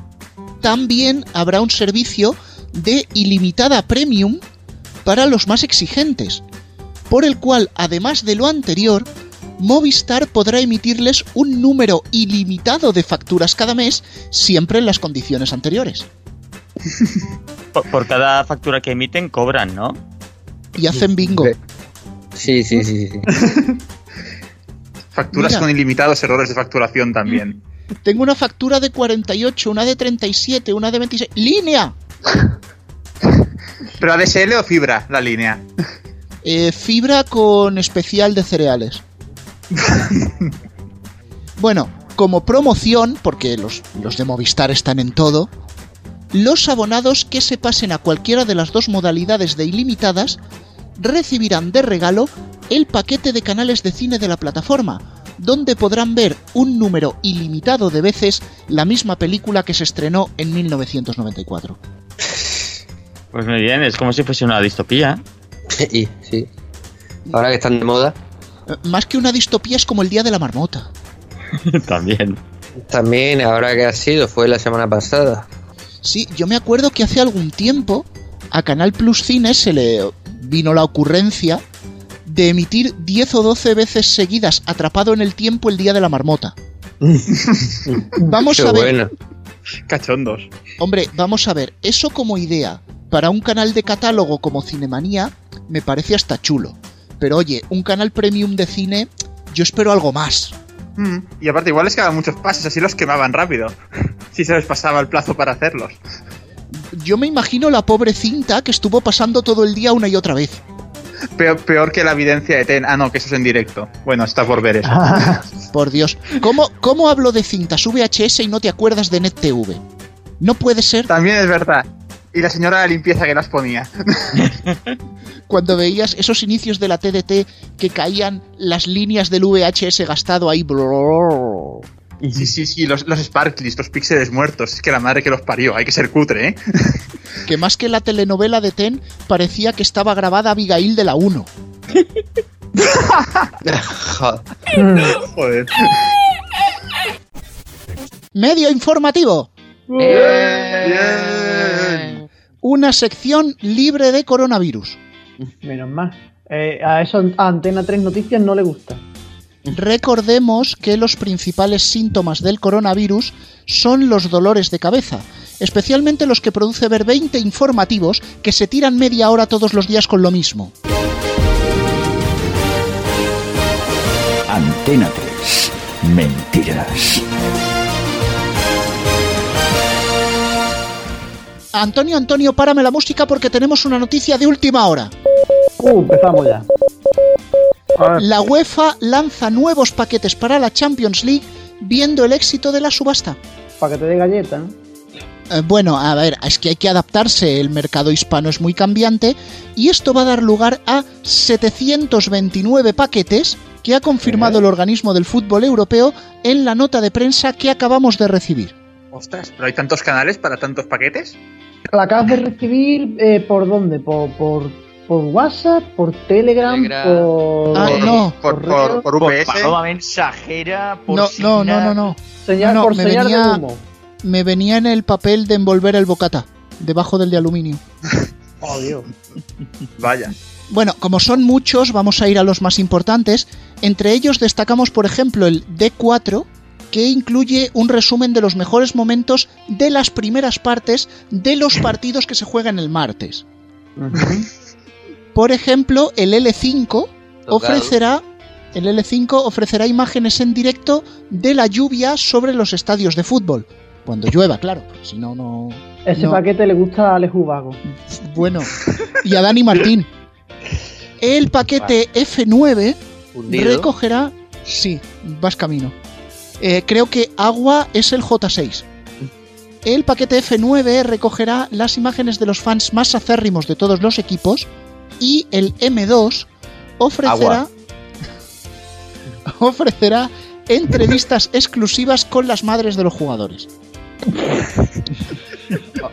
También habrá un servicio de ilimitada premium para los más exigentes, por el cual, además de lo anterior, Movistar podrá emitirles un número ilimitado de facturas cada mes, siempre en las condiciones anteriores. Por, por cada factura que emiten cobran, ¿no? Y hacen bingo. Sí, sí, sí, sí. Facturas Mira. con ilimitados errores de facturación también. Tengo una factura de 48, una de 37, una de 26. ¡Línea! ¿Pero ADSL o fibra la línea? Eh, fibra con especial de cereales. bueno, como promoción, porque los, los de Movistar están en todo, los abonados que se pasen a cualquiera de las dos modalidades de ilimitadas recibirán de regalo el paquete de canales de cine de la plataforma, donde podrán ver un número ilimitado de veces la misma película que se estrenó en 1994. Pues muy bien, es como si fuese una distopía. Y, sí. Ahora que están de moda, Más que una distopía es como el Día de la Marmota. también. también ahora que ha sido, fue la semana pasada. Sí, yo me acuerdo que hace algún tiempo a Canal Plus Cine se le vino la ocurrencia de emitir 10 o 12 veces seguidas atrapado en el tiempo el día de la marmota. Vamos Qué a ver, bueno. Cachondos. hombre, vamos a ver, eso como idea para un canal de catálogo como Cinemanía me parece hasta chulo. Pero oye, un canal premium de cine, yo espero algo más. Mm, Y aparte, igual les quedaban muchos pases, así los quemaban rápido. Si se les pasaba el plazo para hacerlos. Yo me imagino la pobre cinta que estuvo pasando todo el día una y otra vez. Peor, peor que la evidencia de Ten. Ah, no, que eso es en directo. Bueno, está por ver eso. Por Dios, ¿cómo, ¿cómo hablo de cintas VHS y no te acuerdas de NetTV? No puede ser También es verdad. Y la señora de la limpieza que las ponía. cuando veías esos inicios de la TDT que caían las líneas del VHS gastado ahí. Sí, sí, sí, los, los sparklies, los píxeles muertos. Es que la madre que los parió, hay que ser cutre, ¿eh? Que más que la telenovela de Ten, parecía que estaba grabada Abigail de la 1. Joder. Joder. Medio informativo. Bien. Una sección libre de coronavirus. Menos mal. Eh, a eso a Antena 3 Noticias no le gusta. Recordemos que los principales síntomas del coronavirus son los dolores de cabeza, especialmente los que produce ver 20 informativos que se tiran media hora todos los días con lo mismo. Antena 3. Mentiras. Antonio, Antonio, párame la música porque tenemos una noticia de última hora. Uh, empezamos ya. La UEFA lanza nuevos paquetes para la Champions League viendo el éxito de la subasta. Paquete de galleta, ¿no? Eh, Bueno, a ver, es que hay que adaptarse, el mercado hispano es muy cambiante y esto va a dar lugar a 729 paquetes que ha confirmado el organismo del fútbol europeo en la nota de prensa que acabamos de recibir. Ostras, pero hay tantos canales para tantos paquetes. La acabas de recibir eh, por dónde? ¿Por, por, por WhatsApp? ¿Por Telegram? Telegram. ¿Por, Ah, no. Por, por, por Por UPS. paloma mensajera, por No, no, no, no, no. Señal, No, por me señal venía- de humo. Me venía en el papel de envolver el bocata, debajo del de aluminio. Oh, Dios. Vaya. Bueno, como son muchos, vamos a ir a los más importantes. Entre ellos destacamos, por ejemplo, el D4, que incluye un resumen de los mejores momentos de las primeras partes de los partidos que se juegan el martes. Por ejemplo, el L5 Tocado. ofrecerá el L5 ofrecerá imágenes en directo de la lluvia sobre los estadios de fútbol. Cuando llueva, claro, porque si no, no. Ese no. paquete le gusta a Alex Ubago. Bueno, y a Dani Martín. El paquete F9 Hundido. recogerá. Sí, vas camino. Eh, creo que agua es el J6. El paquete F9 recogerá las imágenes de los fans más acérrimos de todos los equipos. Y el M2 ofrecerá. Ofrecerá entrevistas exclusivas con las madres de los jugadores.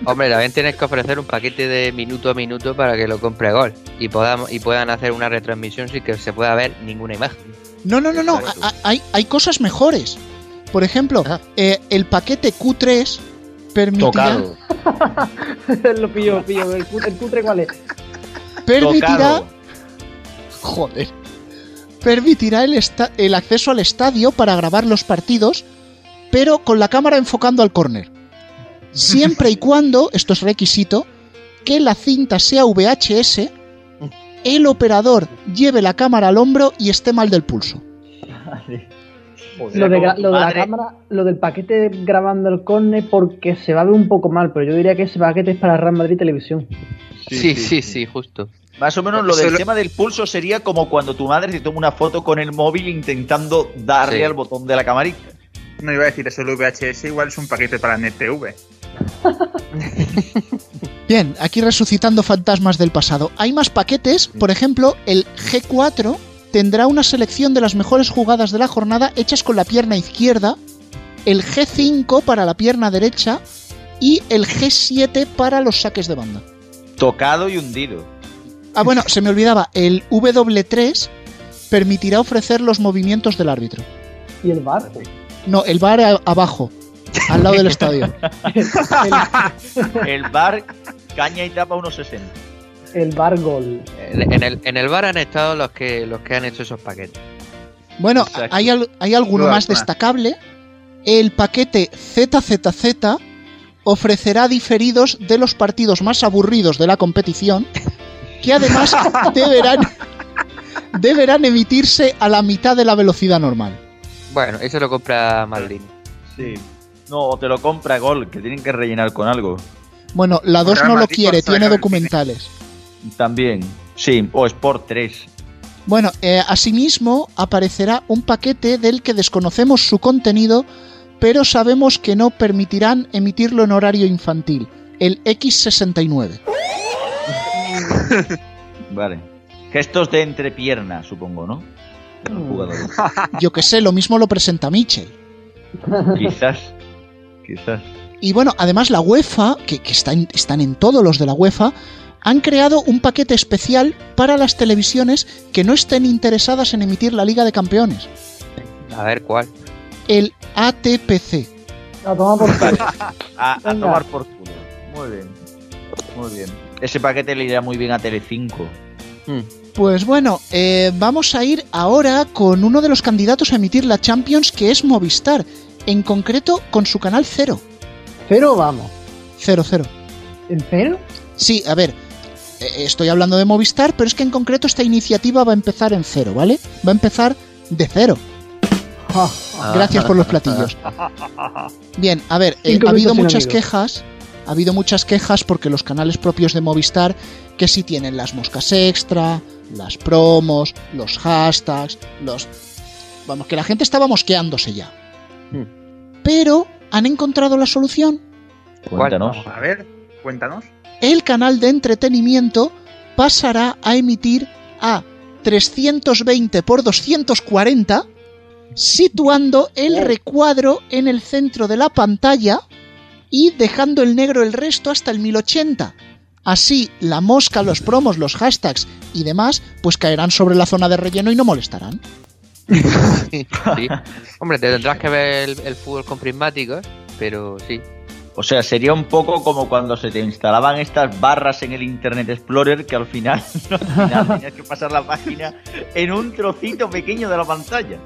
Hombre, también tienes que ofrecer un paquete de minuto a minuto para que lo compre Gol y podamos y puedan hacer una retransmisión sin que se pueda ver ninguna imagen. No, no, no, no. Hay cosas mejores. Por ejemplo, eh, el paquete Q3 permitirá, Tocado. lo pillo, pillo. ¿El cutre, el cutre cuál es? permitirá, Tocado. joder, permitirá el, esta- el acceso al estadio para grabar los partidos, pero con la cámara enfocando al córner. Siempre y cuando, esto es requisito, que la cinta sea VHS, el operador lleve la cámara al hombro y esté mal del pulso. Lo, de, gra- lo de la cámara, lo del paquete grabando el corne porque se va a ver un poco mal, pero yo diría que ese paquete es para Real Madrid Televisión. Sí, sí, sí, justo. Más o menos lo del lo- tema del pulso sería como cuando tu madre te toma una foto con el móvil intentando darle Sí. al botón de la camarita. No iba a decir eso, el VHS igual es un paquete para NetTV. Bien, aquí resucitando fantasmas del pasado. Hay más paquetes, por ejemplo, el G4 tendrá una selección de las mejores jugadas de la jornada hechas con la pierna izquierda, el G5 para la pierna derecha y el G7 para los saques de banda. Tocado y hundido. Ah, bueno, se me olvidaba, el W3 permitirá ofrecer los movimientos del árbitro. Y el bar. No, el bar a- abajo, al lado del estadio. El bar, caña y tapa unos 60. El bar gol. En el, en el bar han estado los que los que han hecho esos paquetes. Bueno, Exacto. hay, al- hay alguno más destacable. El paquete ZZZ ofrecerá diferidos de los partidos más aburridos de la competición, que además deberán, deberán emitirse a la mitad de la velocidad normal. Bueno, eso lo compra Maldini. Sí. No, o te lo compra Gol, que tienen que rellenar con algo. Bueno, la 2 Real no lo quiere, tiene documentales. También. Sí, o Sport 3. Bueno, eh, asimismo aparecerá un paquete del que desconocemos su contenido, pero sabemos que no permitirán emitirlo en horario infantil, el X69. Vale. Gestos de entrepierna, supongo, ¿no? Yo que sé, lo mismo lo presenta Mitchell. Quizás. Quizás. Y bueno, además la UEFA, que, que está en- están en todos los de la UEFA, han creado un paquete especial para las televisiones que no estén interesadas en emitir la Liga de Campeones, A ver cuál. el ATPC. A tomar por culo. A, tomar por culo. Muy bien. Muy bien. Ese paquete le irá muy bien a Telecinco. Hmm. Pues bueno, eh, vamos a ir ahora con uno de los candidatos a emitir la Champions, que es Movistar. En concreto, con su canal Cero. Cero, vamos. Cero, cero. ¿En cero? Sí, a ver, estoy hablando de Movistar, pero es que en concreto esta iniciativa va a empezar en cero, ¿vale? Va a empezar de cero. Ja. Gracias por los platillos. Bien, a ver, eh, ha habido muchas amigos. quejas. Ha habido muchas quejas porque los canales propios de Movistar, que sí tienen las moscas extra, las promos, los hashtags, los. Vamos, que la gente estaba mosqueándose ya. Hmm. Pero han encontrado la solución. Cuéntanos. A ver, cuéntanos. El canal de entretenimiento pasará a emitir a 320 por 240, situando el recuadro en el centro de la pantalla y dejando el negro el resto hasta el 1080. Así, la mosca, los promos, los hashtags y demás, pues caerán sobre la zona de relleno y no molestarán. Sí. Hombre, te tendrás que ver el, el fútbol con prismáticos, pero sí. O sea, sería un poco como cuando se te instalaban estas barras en el Internet Explorer que al final, al final tenías que pasar la página en un trocito pequeño de la pantalla.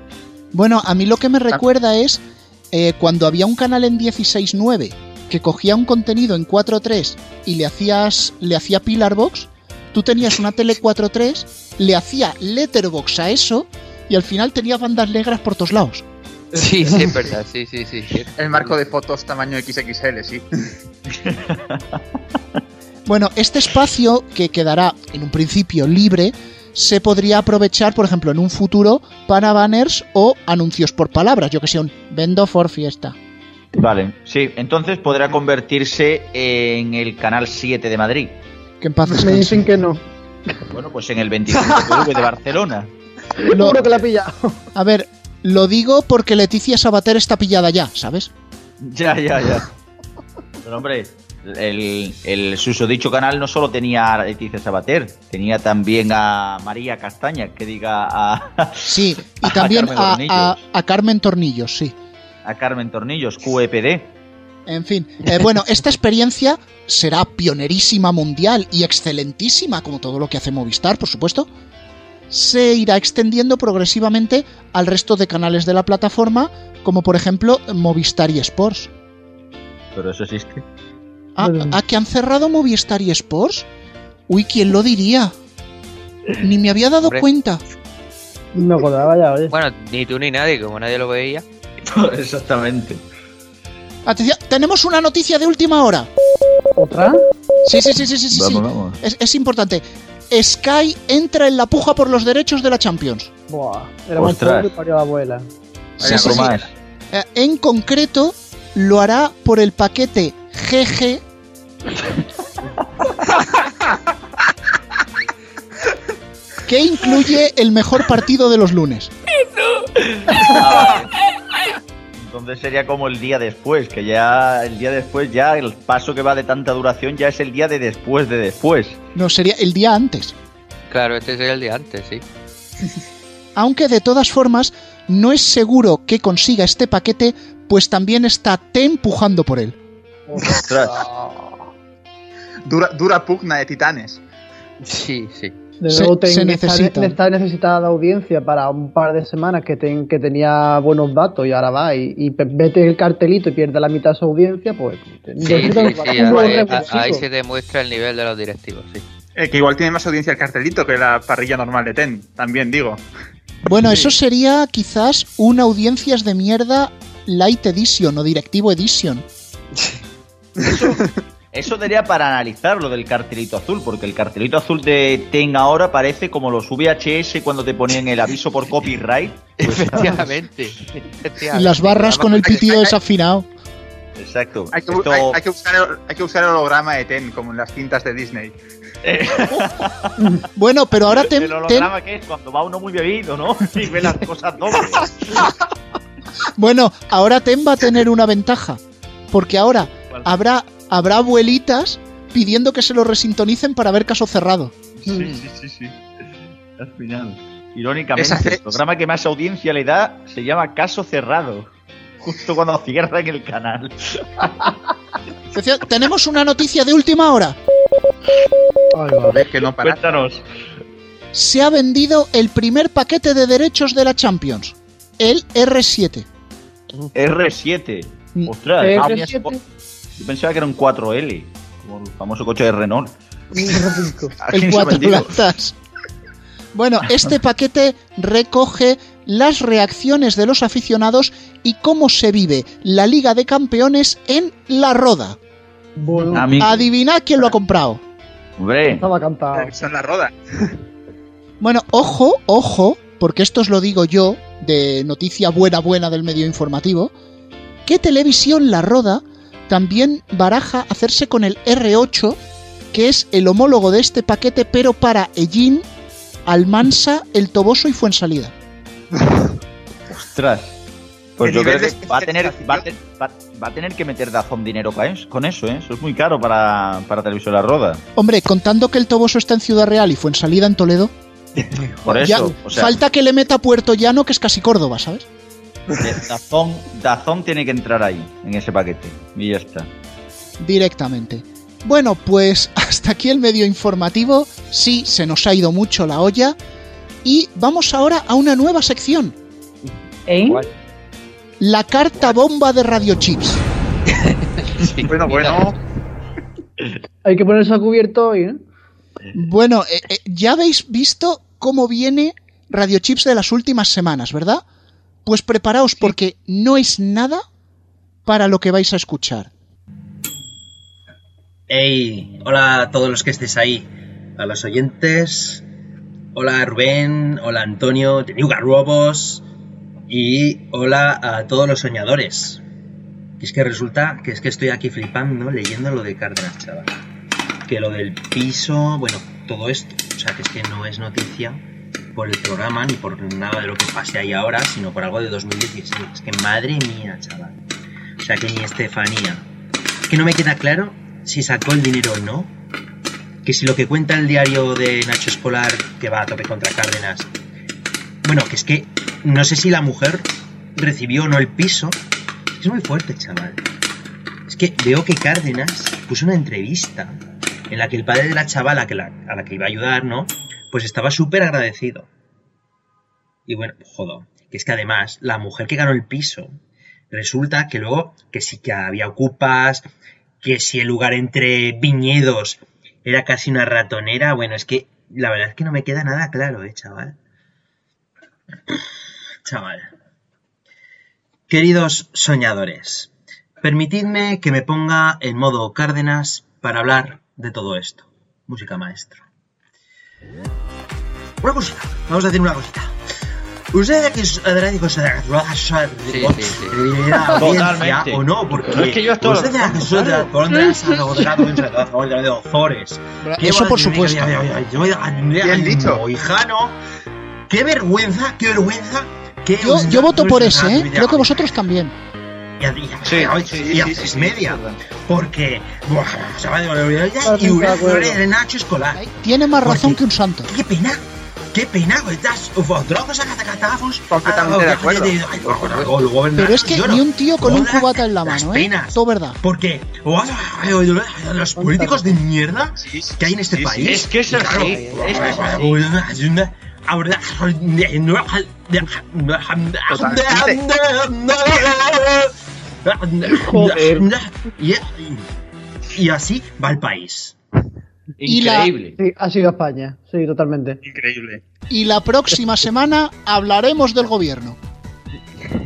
Bueno, a mí lo que me recuerda es eh, cuando había un canal en 16.9 que cogía un contenido en 4.3 y le hacías le hacía Pillarbox, tú tenías una tele 4.3, le hacía Letterbox a eso y al final tenía bandas negras por todos lados. Sí, sí, es verdad, sí, sí, sí. El marco de fotos tamaño XXL, sí. Bueno, este espacio que quedará en un principio libre se podría aprovechar, por ejemplo, en un futuro para banners o anuncios por palabras, yo que sé, un vendo for fiesta. Vale, sí, entonces podrá convertirse en el canal 7 de Madrid. Que en paz Me descanse. dicen que no. Bueno, pues en el 25 TV de Barcelona. Lo- que la ha pillado. A ver, lo digo porque Leticia Sabater está pillada ya, ¿sabes? Ya, ya, ya. Pero hombre, el, el susodicho canal no solo tenía a Leticia Sabater, tenía también a María Castaña, que diga a, Sí, y A también Carmen a- a Carmen Tornillos, sí. a Carmen Tornillos, QEPD. En fin, eh, bueno, esta experiencia será pionerísima mundial y excelentísima, como todo lo que hace Movistar, por supuesto. Se irá extendiendo progresivamente al resto de canales de la plataforma, como por ejemplo Movistar y Sports. Pero eso existe. Ah, Bueno. ¿a que han cerrado Movistar y Sports? Uy, ¿quién lo diría? Ni me había dado Hombre. cuenta. Me acordaba ya, oye. Bueno, ni tú ni nadie, como nadie lo veía. Exactamente. Atención, tenemos una noticia de última hora. ¿Otra? Sí, sí, sí, sí, sí, sí. sí. Vamos, vamos. Es, es importante. Sky entra en la puja por los derechos de la Champions. Buah. Era más Ostras. pobre y parió a la abuela. Sí, Vaya sí, sí. bromas. Eh, en concreto, lo hará por el paquete GG. que incluye el mejor partido de los lunes. Entonces sería como el día después, que ya el día después, ya el paso que va de tanta duración ya es el día de después de después. No, sería el día antes. Claro, este sería el de antes, sí. Aunque de todas formas, no es seguro que consiga este paquete, pues también está T empujando por él. Ostras. Dura, dura pugna de titanes. Sí, sí. De Se- nuevo, ten- se está- necesita. está necesitada audiencia para un par de semanas que, ten- que tenía buenos datos y ahora va y, vete el cartelito y pierde la mitad de su audiencia, pues. Sí, sí, sí, ahí, se demuestra el nivel de los directivos, sí. Eh, que igual tiene más audiencia el cartelito que la parrilla normal de Ten, también digo. Bueno, eso sería quizás una audiencias de mierda Light Edition o Directivo Edition. Eso daría para analizar lo del cartelito azul, porque el cartelito azul de Ten ahora parece como los VHS cuando te ponían el aviso por copyright. Efectivamente. Y efectivamente. las barras con el pitido desafinado. Exacto. Hay que, Esto- hay- hay que buscar el, hay que buscar el holograma de Ten, como en las cintas de Disney. Bueno, pero ahora Ten, el Ten- holograma que es cuando va uno muy bebido, ¿no? Y ve las cosas dobles. bueno, ahora Ten va a tener una ventaja. Porque ahora habrá, habrá abuelitas pidiendo que se lo resintonicen para ver caso cerrado. Sí, sí, sí, sí. Al final. Irónicamente, el programa que más audiencia le da se llama Caso Cerrado. Justo cuando cierran el canal. Tenemos una noticia de última hora. Ay, que no para. Cuéntanos. se ha vendido el primer paquete de derechos de la Champions, el R7. R7. Mm. Ostras, R7. Yo pensaba que era un 4L, como el famoso coche de Renault. ¿A el cuatro latas. Bueno, este paquete recoge las reacciones de los aficionados y cómo se vive la Liga de Campeones en La Roda. Bueno, Adivinad quién lo ha comprado. hombre, estaba cantado. Son la roda. Bueno, ojo, ojo, porque esto os lo digo yo, de noticia buena buena del medio informativo, que Televisión La Roda también baraja hacerse con el R8, que es el homólogo de este paquete, pero para Ellín, Almansa, El Toboso y Fuensalida. ostras. Pues ¿Qué yo creo que va a tener, especialización? va a, te- va- va a tener que meter Dazón dinero con eso, ¿eh? Eso es muy caro para, para Televisión La Roda. Hombre, contando que El Toboso está en Ciudad Real y Fuensalida en Toledo, Por eso, ya o sea, falta que le meta Puerto Llano, que es casi Córdoba, ¿sabes? Dazón, Dazón tiene que entrar ahí, en ese paquete. Y ya está. directamente. Bueno, pues hasta aquí el medio informativo. Sí, se nos ha ido mucho la olla. Y vamos ahora a una nueva sección, ¿Eh? ¿Cuál? la carta bomba de radiochips. Sí, Bueno, bueno. Hay que ponerse a cubierto hoy, ¿eh? Bueno, eh, eh, ya habéis visto cómo viene radiochips de las últimas semanas, ¿verdad? Pues preparaos porque no es nada para lo que vais a escuchar. Hey, hola a todos los que estéis ahí, a los oyentes, hola Rubén, hola Antonio, de New Garrobos y hola a todos los soñadores. Y es que resulta que es que estoy aquí flipando leyendo lo de Cárdenas, chaval. Que lo del piso, bueno, todo esto, o sea que es que no es noticia por el programa ni por nada de lo que pase ahí ahora, sino por algo de 2016. Es que madre mía, chaval. O sea que ni Estefanía. Es que no me queda claro si sacó el dinero o no. Que si lo que cuenta el diario de Nacho Escolar, que va a tope contra Cárdenas. Bueno, que es que no sé si la mujer recibió o no el piso. Es muy fuerte, chaval. Es que veo que Cárdenas puso una entrevista en la que el padre de la chavala que la- a la que iba a ayudar, ¿no? Pues estaba súper agradecido. Y bueno, jodo, que es que además la mujer que ganó el piso, resulta que luego que sí que había ocupas, que si el lugar entre viñedos era casi una ratonera, bueno, es que la verdad es que no me queda nada claro, eh, chaval. Chaval. Queridos soñadores, permitidme que me ponga en modo Cárdenas para hablar de todo esto. Música maestro. Una cosita, vamos a decir una cosita. Usted que es adrático se Sí, sí, sí. Totalmente. o no, porque Pero es que yo esto lo- usted que es otra por donde has agodrado en a favor de los Ozores. Eso por supuesto. Bien dicho. Hijano, qué vergüenza, qué vergüenza. Qué Yo, yo voto por ese, ¿eh? Creo que vosotros también. Y a, y a- Sí, y a- sí, y a sí, tres sí, media. sí, es verdad. Porque, buah, se va de Totalmente y una acuerdo. de Nacho Escolar. Tiene más razón Porque- que un santo. Qué pena, qué pena, estás drogas a catacatafos. Completamente de acuerdo. Pero es que ni un tío con un cubata en la mano, ¿eh? Todo verdad. Porque los políticos de mierda que hay en este sí, sí. país. Es que es así, es Y, y así va el país. La- Increíble. Sí, ha sido España. Sí, totalmente. Increíble. Y la próxima semana hablaremos del gobierno.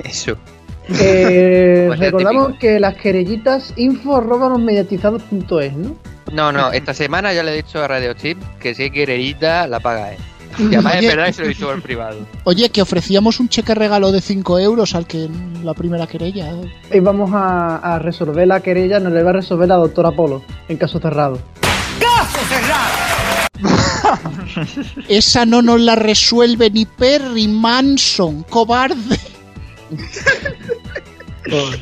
Eso. Eh, Pues recordamos típico. que las querellitas info ¿no? No, no, esta semana ya le he dicho a Radio Chip que si hay quererita la paga él. Y además es Oye. verdad que se lo he dicho por privado. Oye, que ofrecíamos un cheque regalo de 5 euros al que la primera querella. Y vamos a, a resolver la querella, nos le va a resolver la doctora Polo, en caso cerrado. Esa no nos la resuelve ni Perry Manson, cobarde.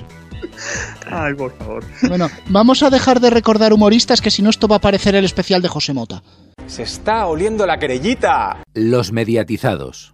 Ay, por favor. Bueno, vamos a dejar de recordar humoristas que si no esto va a parecer el especial de José Mota. Se está oliendo la querellita. Los mediatizados.